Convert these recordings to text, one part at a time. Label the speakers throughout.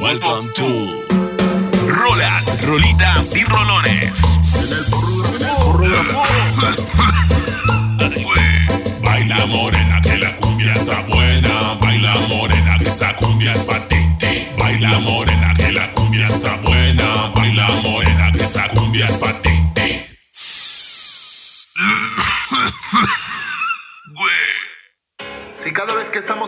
Speaker 1: Welcome to Rolas, Rolitas y Rolones. Baila morena que la cumbia está buena. Baila morena que esta cumbia es para. Baila morena que la cumbia está buena. Baila morena que esta cumbia es para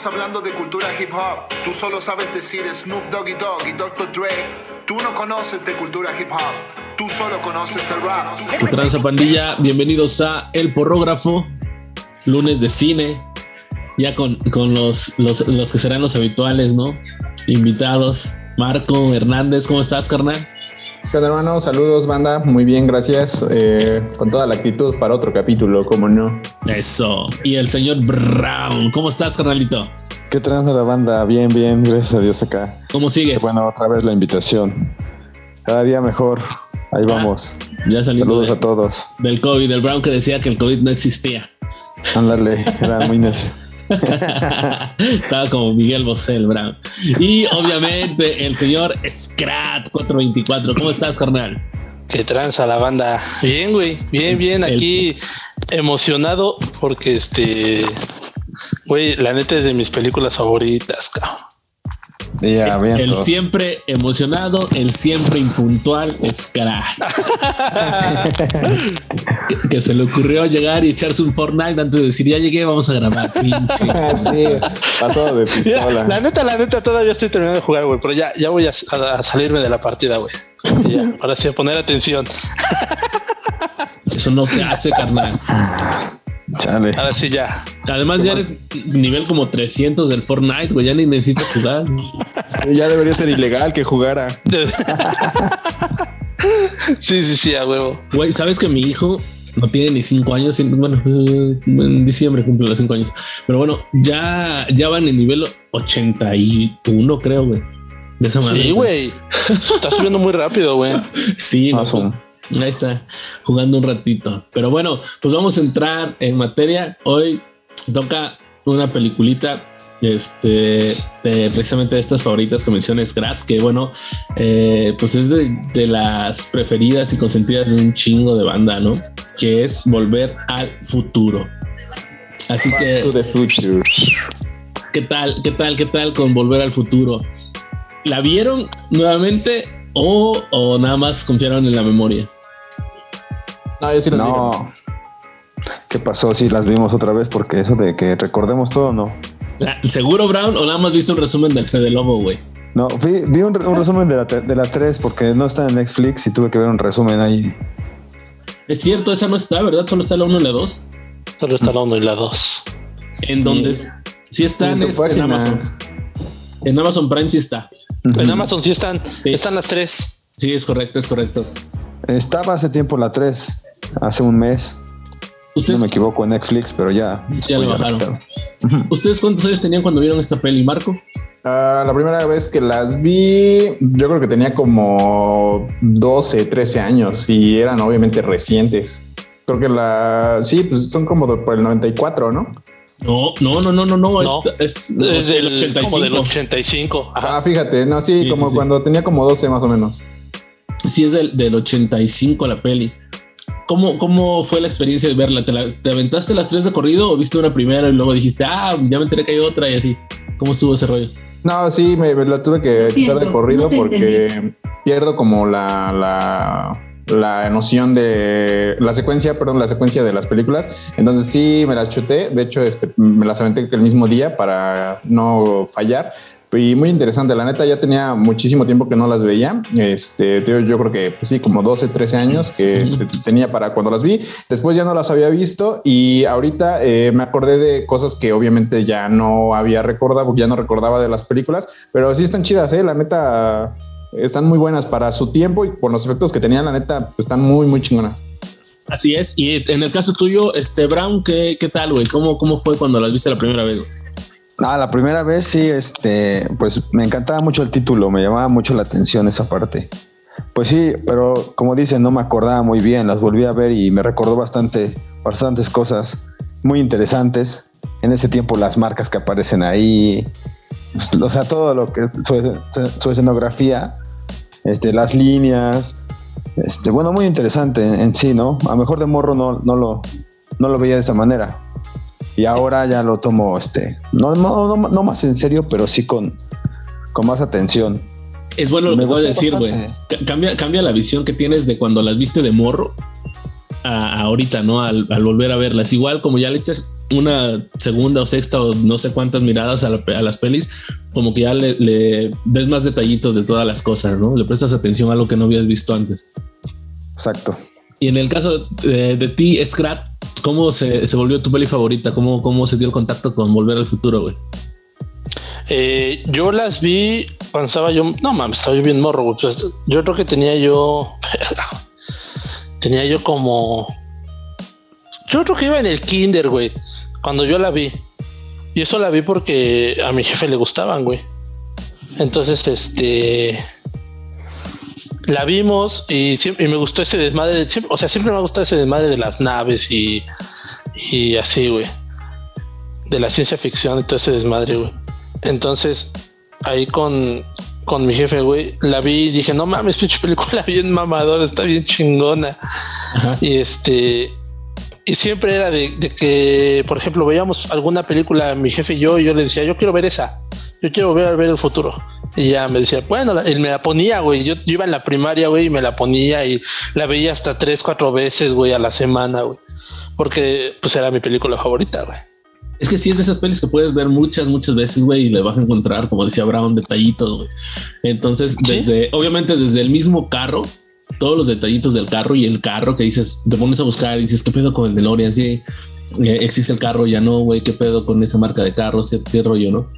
Speaker 2: hablando de cultura hip hop, tú solo sabes decir Snoop Doggy Dogg y Dr. Dre, tú no conoces de cultura hip hop, tú solo conoces el rap.
Speaker 3: ¿Qué tranza pandilla? Bienvenidos a El Porrógrafo, lunes de cine, ya con, con los, los, los que serán los habituales, ¿no? Invitados, Marco Hernández, ¿cómo estás, carnal?
Speaker 4: ¿Qué onda, hermano? Saludos, banda. Muy bien, gracias. Eh, con toda la actitud para otro capítulo, como no.
Speaker 3: Eso. Y el señor Brown, ¿cómo estás, carnalito?
Speaker 5: ¿Qué tranza la banda? Bien, bien, gracias a Dios acá.
Speaker 3: ¿Cómo sigues?
Speaker 5: Bueno, otra vez la invitación. Cada día mejor. Ahí vamos.
Speaker 3: Ya salimos
Speaker 5: Saludos
Speaker 3: de-
Speaker 5: a todos.
Speaker 3: del COVID, del Brown que decía que el COVID no existía.
Speaker 5: Ándale, era muy necio.
Speaker 3: Estaba como Miguel Bosé, el Brown. Y obviamente el señor Scrat 424. ¿Cómo estás, carnal?
Speaker 6: Que tranza la banda. Bien, güey. Bien, bien.
Speaker 3: El-
Speaker 6: Aquí emocionado porque este, güey, la neta es de mis películas favoritas, cabrón.
Speaker 5: Ya, bien.
Speaker 3: El
Speaker 5: todo.
Speaker 3: siempre emocionado, el siempre impuntual Scrat. que, que se le ocurrió llegar y echarse un Fortnite antes de decir ya llegué, vamos a grabar. Pinche.
Speaker 4: sí.
Speaker 5: Pasado de
Speaker 6: Mira,
Speaker 5: pistola.
Speaker 6: la neta, la neta, todavía estoy terminando de jugar, güey, pero ya, ya voy a, a- a salirme de la partida, güey. Ya, ahora sí, a poner atención.
Speaker 3: Eso no se hace, carnal.
Speaker 5: Chale.
Speaker 6: Ahora sí, ya.
Speaker 3: Además, ya eres nivel como 300 del Fortnite, güey. Ya ni necesitas jugar.
Speaker 5: Ya debería ser ilegal que jugara.
Speaker 6: Sí, sí, sí, a huevo.
Speaker 3: Güey, ¿sabes que mi hijo no tiene ni cinco años? Bueno, en diciembre cumple los cinco años. Pero bueno, ya, ya van en nivel 81, creo, güey. De esa manera.
Speaker 6: Sí, güey. Está subiendo muy rápido, güey.
Speaker 3: Sí, no, pues, ahí está, jugando un ratito. Pero bueno, pues vamos a entrar en materia. Hoy toca una peliculita este, de precisamente de estas favoritas que mencioné, Scrat, que bueno, eh, pues es de, de las preferidas y consentidas de un chingo de banda, ¿no? Que es Volver al Futuro. Así
Speaker 5: To
Speaker 3: que,
Speaker 5: the future.
Speaker 3: ¿qué tal? ¿Qué tal? ¿Qué tal con Volver al Futuro? ¿La vieron nuevamente o, o nada más confiaron en la memoria?
Speaker 4: No, yo sí vi.
Speaker 5: No. ¿Qué pasó? Si las vimos otra vez, porque eso de que recordemos todo, no.
Speaker 3: La- ¿Seguro, Brown? ¿O nada más viste un resumen del Fede Lobo, güey?
Speaker 5: No, vi, vi un, re- un resumen de la, de la 3 porque no está en Netflix y tuve que ver un resumen ahí.
Speaker 3: Es cierto, esa no está, ¿verdad? Solo está la 1 y la 2.
Speaker 6: Solo está la 1 y la 2.
Speaker 3: En donde sí están
Speaker 5: En
Speaker 3: es en
Speaker 5: página.
Speaker 3: Amazon. En Amazon Prime sí está.
Speaker 6: En Amazon sí están. Están las tres.
Speaker 3: Sí, es correcto, es correcto.
Speaker 5: Estaba hace tiempo la 3, hace un mes. No
Speaker 3: ¿Ustedes,
Speaker 5: me equivoco en Netflix, pero ya.
Speaker 3: Ya lo bajaron. ¿Ustedes cuántos años tenían cuando vieron esta peli, Marco?
Speaker 4: Ah, la primera vez que las vi, yo creo que tenía como 12, 13 años y eran obviamente recientes. Creo que la. Sí, pues son como por el 94, ¿no?
Speaker 3: No, no, no, no, no, no.
Speaker 6: No.
Speaker 3: Es, es,
Speaker 6: Es
Speaker 3: del
Speaker 6: del,
Speaker 3: 85.
Speaker 6: como del 85. Ajá.
Speaker 4: Ah, fíjate, no, sí,
Speaker 3: Sí,
Speaker 4: como
Speaker 3: sí, sí.
Speaker 4: cuando tenía como 12 más o menos.
Speaker 3: Sí, es del, del 85 la peli. ¿Cómo, ¿Cómo fue la experiencia de verla? ¿Te, la- ¿Te aventaste las tres de corrido o viste una primera y luego dijiste, ah, ya me enteré que hay otra y así? ¿Cómo estuvo ese rollo?
Speaker 4: No, sí, me, me la tuve que quitar de corrido
Speaker 7: no
Speaker 4: porque pierdo como la, la, la noción de la secuencia, perdón, la secuencia de las películas. Entonces sí, me las chuté. De hecho, este, me las aventé el mismo día para no fallar. Y muy interesante, la neta ya tenía muchísimo tiempo que no las veía. Este, yo, yo creo que pues sí, como 12, 13 años que este, tenía para cuando las vi. Después ya no las había visto y ahorita eh, me acordé de cosas que obviamente ya no había recordado, ya no recordaba de las películas, pero sí están chidas, eh, la neta están muy buenas para su tiempo y por los efectos que tenían, la neta pues, están muy, muy chingonas.
Speaker 3: Así es. Y en el caso tuyo, este Brown, ¿qué, qué tal, güey? ¿Cómo, ¿Cómo fue cuando las viste la primera vez? güey?
Speaker 5: Ah, la primera vez sí, este, pues me encantaba mucho el título, me llamaba mucho la atención esa parte. Pues sí, pero como dicen, no me acordaba muy bien, las volví a ver y me recordó bastante, bastantes cosas muy interesantes. En ese tiempo las marcas que aparecen ahí, O sea, todo lo que es su, su escenografía, este, las líneas, este, bueno, muy interesante en, en sí, ¿no? A lo mejor de morro no, no, lo, no lo veía de esa manera. Y ahora ya lo tomo, este, no, no, no, no más en serio, pero sí con, con más atención.
Speaker 3: Es bueno lo
Speaker 5: Me
Speaker 3: que voy a decir, güey. Cambia, cambia la visión que tienes de cuando las viste de morro a, a ahorita, ¿no? Al, al volver a verlas. Igual como ya le echas una segunda o sexta o no sé cuántas miradas a, la a las pelis, como que ya le, le ves más detallitos de todas las cosas, ¿no? Le prestas atención a lo que no habías visto antes.
Speaker 5: Exacto.
Speaker 3: Y en el caso de, de ti, Scrat, ¿cómo se, se volvió tu peli favorita? ¿Cómo, ¿Cómo se dio el contacto con Volver al Futuro, güey?
Speaker 6: Eh, yo las vi cuando estaba yo. No mames, estaba yo bien morro. güey. Pues, yo creo que tenía yo. tenía yo como. Yo creo que iba en el kinder, güey. Cuando yo la vi. Y eso la vi porque a mi jefe le gustaban, güey. Entonces, este. La vimos y, siempre, y me gustó ese desmadre. de- o sea, siempre me ha gustado ese desmadre de las naves y, y así, güey. De la ciencia ficción y todo ese desmadre, güey. Entonces, ahí con, con mi jefe, güey, la vi y dije, no mames, pinche película bien mamadora, está bien chingona.
Speaker 3: Ajá.
Speaker 6: Y este, y siempre era de, de que, por ejemplo, veíamos alguna película, mi jefe y yo, y yo le decía, yo quiero ver esa, yo quiero ver, ver el futuro. Y ya me decía, bueno, él me la ponía, güey. Yo, yo iba en la primaria, güey, y me la ponía y la veía hasta tres, cuatro veces, güey, a la semana, güey. Porque pues era mi película favorita, güey.
Speaker 3: Es que sí es de esas pelis que puedes ver muchas, muchas veces, güey, y le vas a encontrar, como decía Brown, detallitos, güey. Entonces,
Speaker 6: Sí.
Speaker 3: desde, obviamente, desde el mismo carro, todos los detallitos del carro y el carro que dices, te pones a buscar y dices, ¿qué pedo con el DeLorean? Sí, eh, existe el carro, ya no, güey, ¿qué pedo con esa marca de carros? ¿Qué, qué rollo, no?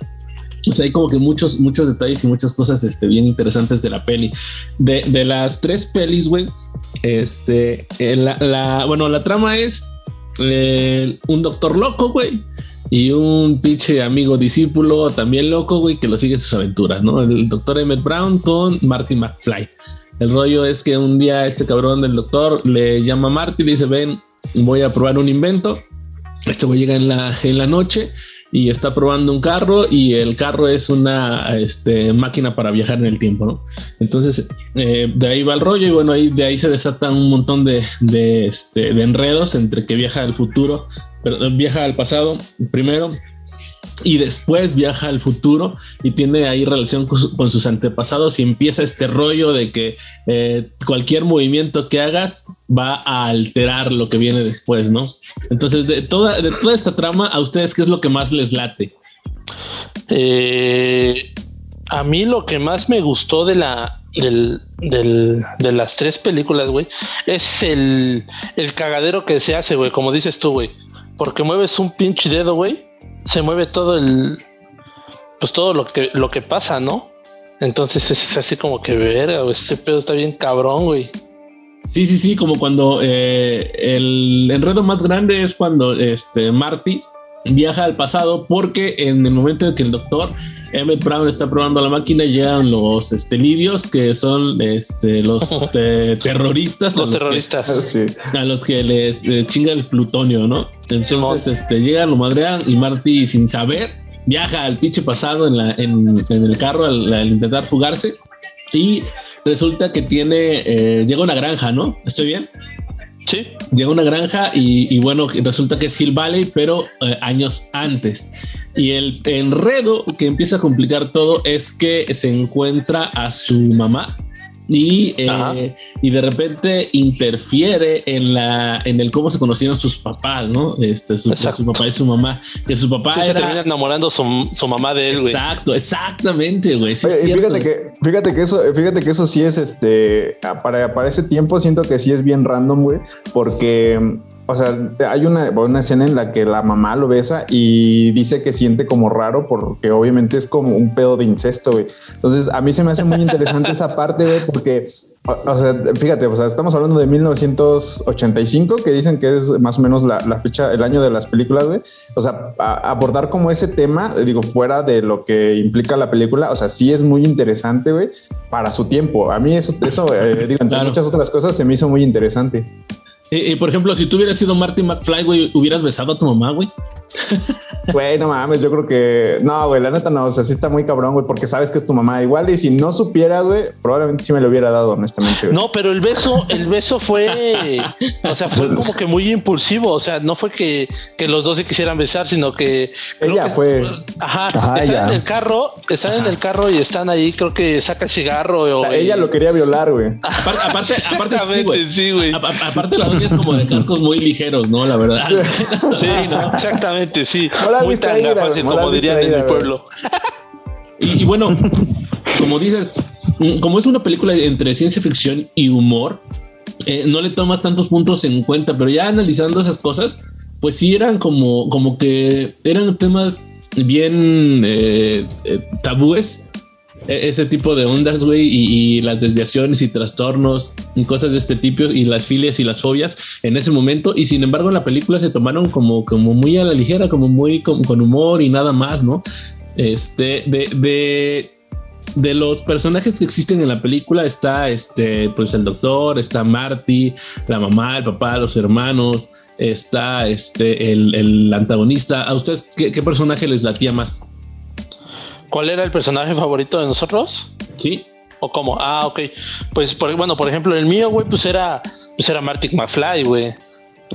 Speaker 3: O sea, hay como que muchos, muchos detalles y muchas cosas este, bien interesantes de la peli. De, de las tres pelis, güey, este, eh, la, la- bueno, la trama es eh, un doctor loco, güey, y un pinche amigo discípulo también loco, güey, que lo sigue sus aventuras, ¿no? El doctor Emmett Brown con Marty McFly. El rollo es que un día este cabrón del doctor le llama a Marty y le dice, ven, voy a probar un invento. Este güey llega en la, en la noche y está probando un carro y el carro es una este, máquina para viajar en el tiempo, ¿no? Entonces, eh, de ahí va el rollo y bueno, de ahí se desatan un montón de, de, este, de enredos entre que viaja al futuro, pero viaja al pasado primero y después viaja al futuro y tiene ahí relación con, su- con sus antepasados y empieza este rollo de que eh, cualquier movimiento que hagas va a alterar lo que viene después, ¿no? Entonces, de toda, de toda esta trama, ¿a ustedes qué es lo que más les late?
Speaker 6: Eh, a mí lo que más me gustó de la de las tres películas, güey, es el, el cagadero que se hace, güey, como dices tú, güey. Porque mueves un pinche dedo, güey, se mueve todo el pues todo lo que lo que pasa, ¿no? Entonces es así como que verga, güey, este pedo está bien cabrón, güey.
Speaker 3: Sí, sí, sí, como cuando eh, el enredo más grande es cuando este Marty viaja al pasado porque en el momento en que el doctor Emmett Brown está probando la máquina llegan los este, libios que son este, los eh, terroristas a
Speaker 6: Los
Speaker 3: que-
Speaker 6: terroristas.
Speaker 4: Sí.
Speaker 3: a los que les eh, chinga el plutonio, ¿no? Entonces, este, llegan, lo madrean y Marty, sin saber, viaja al pinche pasado en, la, en, en el carro al, al intentar fugarse y resulta que tiene, eh, llega a una granja, ¿no? ¿Estoy bien?
Speaker 6: Sí.
Speaker 3: Llega a una granja y, bueno, resulta que es Hill Valley, pero eh, años antes. Y el enredo que empieza a complicar todo es que se encuentra a su mamá y, eh, y de repente interfiere en la en el cómo se conocieron sus papás, ¿no? Este, su, papá y su mamá. Que su papá
Speaker 6: Sí, se termina enamorando su, su mamá de él, güey.
Speaker 3: Exacto, exactamente, güey. Sí,
Speaker 4: fíjate que, fíjate que eso, fíjate que eso sí es este para, para ese tiempo siento que sí es bien random, güey, porque o sea, hay una, una escena en la que la mamá lo besa y dice que siente como raro porque obviamente es como un pedo de incesto, güey. Entonces, a mí se me hace muy interesante esa parte, güey, porque o, o sea, fíjate, o sea, estamos hablando de 1985, que dicen que es más o menos la, la fecha, el año de las películas, güey. O sea, a- abordar como ese tema, digo, fuera de lo que implica la película, o sea, sí es muy interesante, güey, para su tiempo. A mí eso, eso eh, digo, entre
Speaker 3: Claro.
Speaker 4: muchas otras cosas, se me hizo muy interesante.
Speaker 3: Por ejemplo, si tú hubieras sido Marty McFly, güey, hubieras besado a tu mamá, güey.
Speaker 4: Güey, no mames, yo creo que no, güey, la neta no, o sea, sí está muy cabrón, güey, porque sabes que es tu mamá. Igual y si no supieras, güey, probablemente sí me lo hubiera dado, honestamente. güey.
Speaker 6: No, pero el beso, el beso fue, o sea, fue como que muy impulsivo. O sea, no fue que, que los dos se quisieran besar, sino que
Speaker 4: Ella
Speaker 6: que-
Speaker 4: fue.
Speaker 6: Ajá,
Speaker 5: Ajá,
Speaker 6: están
Speaker 5: ella.
Speaker 6: en el carro, están en el carro y están ahí, creo que saca el cigarro.
Speaker 4: O
Speaker 6: O,
Speaker 4: sea, ella lo quería violar, güey.
Speaker 3: Aparte, aparte, aparte sí, güey.
Speaker 6: Sí,
Speaker 3: Aparte la doña es como de cascos muy ligeros, ¿no? La verdad.
Speaker 6: Sí, no, exactamente, sí. Muy fácil, como dirían en mi pueblo.
Speaker 3: Y, y bueno, como dices, como es una película entre ciencia ficción y humor, eh, no le tomas tantos puntos en cuenta, pero ya analizando esas cosas, pues sí eran como, como que eran temas bien eh, eh, tabúes, ese tipo de ondas, güey, y, las desviaciones y trastornos y cosas de este tipo, y las filias y las fobias en ese momento, y sin embargo en la película se tomaron como, como muy a la ligera, como muy con, humor y nada más, ¿no? Este, de, de, de los personajes que existen en la película está este, pues el doctor, está Marty, la mamá, el papá, los hermanos, está este, el, el antagonista. ¿A ustedes qué, qué personaje les latía más?
Speaker 6: ¿Cuál era el personaje favorito de nosotros?
Speaker 3: Sí,
Speaker 6: ¿O cómo? Ah, ok. Pues, por, bueno, por ejemplo, el mío, güey, pues era, pues era Marty McFly, güey.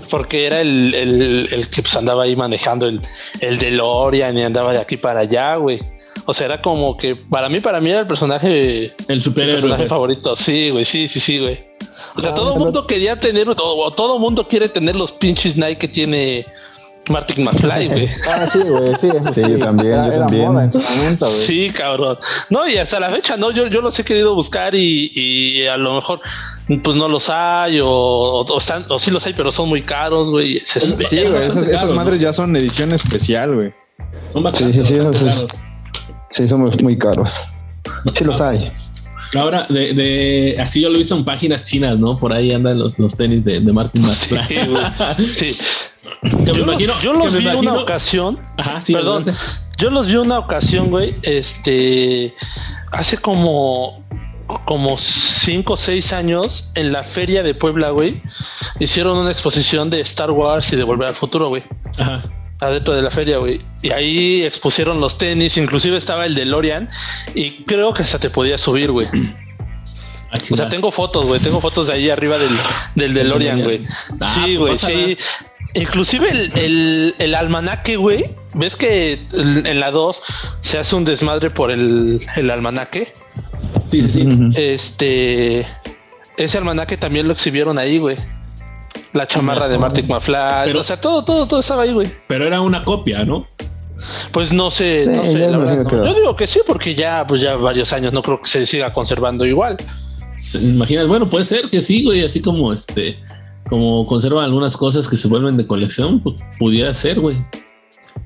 Speaker 6: Porque era el, el, el que pues andaba ahí manejando el, el DeLorean y andaba de aquí para allá, güey. O sea, era como que para mí, para mí era el personaje,
Speaker 3: el
Speaker 6: el
Speaker 3: superhéroe.
Speaker 6: personaje favorito. Sí, güey, sí, sí, sí, güey. O sea,
Speaker 4: Ah,
Speaker 6: todo el mundo quería tener, o todo mundo quiere tener los pinches Nike que tiene Marty McFly, güey.
Speaker 4: Ah, sí, güey, sí, eso sí.
Speaker 5: Sí, yo también,
Speaker 4: Era,
Speaker 5: yo
Speaker 4: era
Speaker 5: también.
Speaker 4: moda en su momento, güey.
Speaker 6: Sí, cabrón. No, y hasta la fecha, no, yo, yo los he querido buscar y, y a lo mejor pues no los hay o, o, están, o sí los hay, pero son muy caros, güey.
Speaker 4: Sí, güey, esas, madres ya son edición especial, güey.
Speaker 3: Son bastante,
Speaker 5: Sí, sí, sí,
Speaker 3: bastante
Speaker 5: sí.
Speaker 3: caros.
Speaker 5: Sí, somos muy caros. Sí los hay.
Speaker 3: Ahora, de, de así yo lo he visto en páginas chinas, ¿no? Por ahí andan los, los tenis de, de Martin
Speaker 6: Sí,
Speaker 3: McFly.
Speaker 6: güey. Sí.
Speaker 3: Que me
Speaker 6: Yo,
Speaker 3: imagino-
Speaker 6: los, yo vi una ocasión.
Speaker 3: Ajá, sí,
Speaker 6: Perdón.
Speaker 3: adelante.
Speaker 6: Yo los vi una ocasión, güey. Este hace como como cinco o seis años en la feria de Puebla, güey. Hicieron una exposición de Star Wars y de Volver al Futuro, güey.
Speaker 3: Ajá.
Speaker 6: adentro de la feria, güey. Y ahí expusieron los tenis, inclusive estaba el DeLorean y creo que hasta te podía subir, güey.
Speaker 3: Ah,
Speaker 6: O sea, tengo fotos, güey, tengo fotos de ahí arriba del, del DeLorean, güey.
Speaker 3: Ah,
Speaker 6: Sí,
Speaker 3: pues
Speaker 6: güey, sí. Inclusive el, el, el almanaque, güey. ¿Ves que en la 2 se hace un desmadre por el, el almanaque?
Speaker 3: Sí, sí, sí.
Speaker 6: Este... Ese almanaque también lo exhibieron ahí, güey. La chamarra de Martin McFly.
Speaker 3: Pero-
Speaker 6: o sea, todo, todo, todo estaba ahí, güey.
Speaker 3: Pero era una copia, ¿no?
Speaker 6: Pues no sé,
Speaker 5: Sí,
Speaker 6: no sé, la verdad. no. Yo digo que sí, porque ya, pues ya varios años no creo que se siga conservando igual.
Speaker 3: Imaginas, bueno, puede ser que sí, güey, así como este, como conservan algunas cosas que se vuelven de colección, pues pudiera ser, güey.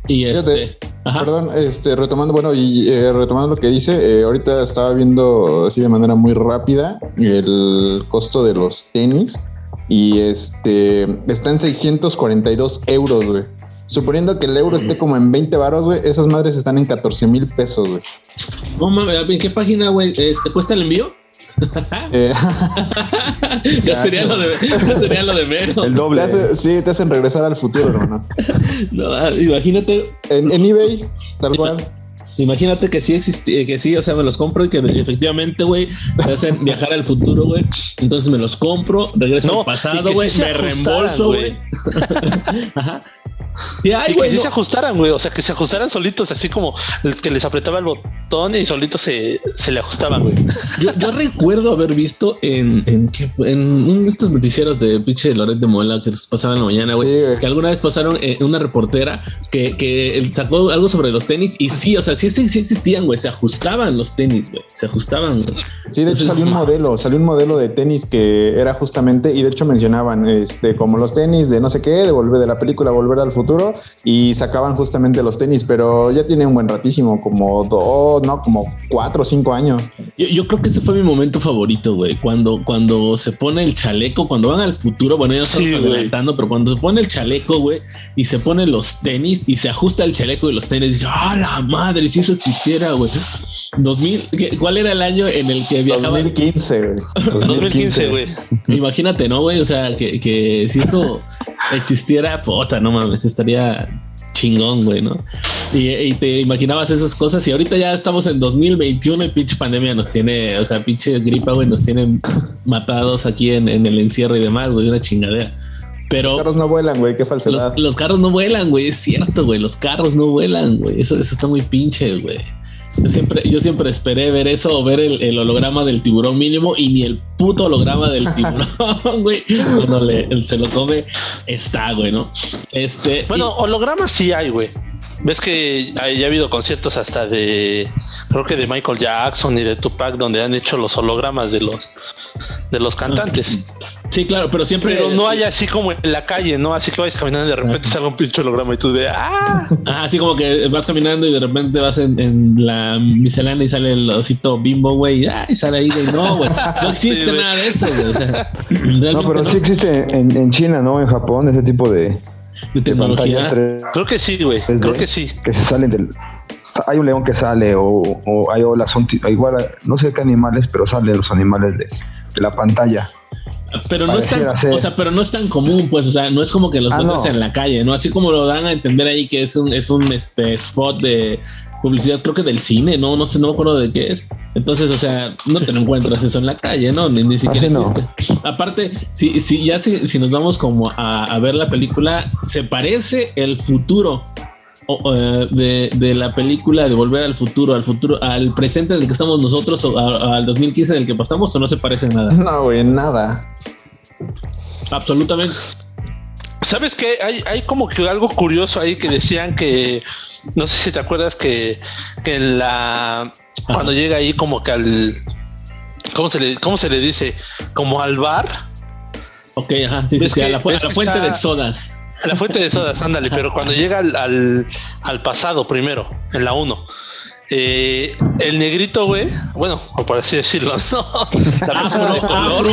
Speaker 3: Y
Speaker 4: Fíjate,
Speaker 3: este, ajá.
Speaker 4: Perdón, este, retomando, bueno, y eh, retomando lo que dice, eh, ahorita estaba viendo así de manera muy rápida el costo de los tenis y este está en 642 euros, güey. Suponiendo que el euro esté como en 20 varos, güey, esas madres están en 14 mil pesos, güey.
Speaker 3: No mames, ¿en qué página, güey? Este, ¿Cuesta el envío?
Speaker 4: Eh,
Speaker 3: ya sería lo de, ya sería lo de menos.
Speaker 5: El
Speaker 4: te
Speaker 5: doble.
Speaker 4: hace- sí, te hacen regresar al futuro, hermano.
Speaker 3: No, ah, imagínate,
Speaker 4: En, en eBay, tal cual.
Speaker 3: imagínate que sí existía, que sí, o sea, me los compro y que efectivamente, güey, me hacen viajar al futuro, güey. Entonces me los compro, regreso
Speaker 6: No,
Speaker 3: al pasado, güey, me reembolso,
Speaker 6: güey.
Speaker 3: güey. Ajá. Y ay,
Speaker 6: que
Speaker 3: güey,
Speaker 6: sí
Speaker 3: no.
Speaker 6: se ajustaran, güey. O sea, que se ajustaran solitos, así como el que les apretaba el botón y solitos se, se le ajustaban, güey.
Speaker 3: Yo, yo recuerdo haber visto en, en, estos noticieros de pinche Loret de Mola que les pasaban en la mañana, güey, que alguna vez pasaron eh, una reportera que, que sacó algo sobre los tenis y sí, o sea, sí, sí, sí existían, güey, se ajustaban los tenis, güey, se ajustaban.
Speaker 4: Sí, de hecho
Speaker 3: Entonces,
Speaker 4: salió un modelo, salió un modelo de tenis que era justamente, y de hecho mencionaban, este, como los tenis de no sé qué, de volver de la película Volver al Futuro, y sacaban justamente los tenis, pero ya tiene un buen ratísimo, como dos, no, como cuatro o cinco años.
Speaker 3: Yo, yo creo que ese fue mi momento favorito, güey, cuando, cuando se pone el chaleco, cuando van al futuro, bueno, ya estamos
Speaker 6: Sí,
Speaker 3: adelantando, pero cuando se pone el chaleco, güey, y se pone los tenis y se ajusta el chaleco y los tenis, ¡ah, la madre! Si eso existiera, güey. 2000, ¿qué- ¿cuál era el año en el que viajaba?
Speaker 4: 2015, güey.
Speaker 6: 2015, güey.
Speaker 3: Imagínate, ¿no, güey? O sea, que, que si eso existiera, puta, no mames, estaría chingón, güey, ¿no? Y, y te imaginabas esas cosas y ahorita ya estamos en 2021 y pinche pandemia nos tiene, o sea, pinche gripa, güey, nos tienen matados aquí en, en el encierro y demás, güey, una chingadera. Pero
Speaker 4: Los carros no vuelan, güey, qué falsedad.
Speaker 3: los, los carros no vuelan, güey, es cierto, güey, los carros no vuelan, güey, eso, eso está muy pinche, güey. Yo siempre, yo siempre esperé ver eso o ver el, el holograma del tiburón mínimo y ni el puto holograma del tiburón, güey. Cuando le, se lo come, está, güey, ¿no? Este.
Speaker 6: Bueno, hologramas sí hay, güey. Ves que hay- ya ha habido conciertos hasta de, creo que de Michael Jackson y de Tupac, donde han hecho los hologramas de los, de los cantantes.
Speaker 3: Sí, claro, pero siempre.
Speaker 6: Pero no hay así como en la calle, ¿no? Así que vayas caminando y de repente sale un pinche holograma y tú de, ah,
Speaker 3: Ajá, así como que vas caminando y de repente vas en, en la miscelánea y sale el osito bimbo, güey, ah, y sale ahí, güey. No, güey, no existe
Speaker 6: Sí,
Speaker 3: nada de eso, güey. O sea,
Speaker 5: No, pero sí existe en, en China, ¿no? En Japón, ese tipo de,
Speaker 3: de tecnología.
Speaker 6: creo que sí, güey, creo que sí.
Speaker 5: que se salen del. Hay un león que sale, o, o hay olas, son igual, no sé qué animales, pero salen los animales de, de la pantalla.
Speaker 3: Pero no es tan, o sea, pero no es tan común, pues, o sea, no es como que los
Speaker 5: Ah, no.
Speaker 3: en la calle, ¿no? Así como lo dan a entender ahí que es un, es un este spot de publicidad, creo que del cine, no, no sé, no me acuerdo de qué es. Entonces, o sea, no te lo encuentras eso en la calle, ¿no? Ni, ni siquiera
Speaker 5: Así no.
Speaker 3: existe. Aparte, si, si ya si, si nos vamos como a, a ver la película, se parece el futuro de, de la película de volver al futuro, al futuro, al presente del que estamos nosotros o a- al 2015 del que pasamos o no se parece en nada.
Speaker 4: No, güey, nada.
Speaker 3: Absolutamente.
Speaker 6: ¿Sabes qué? Hay, hay como que algo curioso ahí que decían que, no sé si te acuerdas que, que en la, cuando llega ahí como que al, ¿cómo se le, cómo se le dice? Como al bar,
Speaker 3: Ok, ajá, sí, sí,
Speaker 6: ¿Ves
Speaker 3: sí, a
Speaker 6: que-
Speaker 3: la, fu- a
Speaker 6: ves
Speaker 3: la
Speaker 6: que
Speaker 3: fuente
Speaker 6: está-
Speaker 3: de sodas.
Speaker 6: La fuente de sodas, ándale, pero cuando llega al, al, al pasado primero, en la 1. Eh, el negrito, güey, bueno, o por así decirlo, ¿no? La persona de color,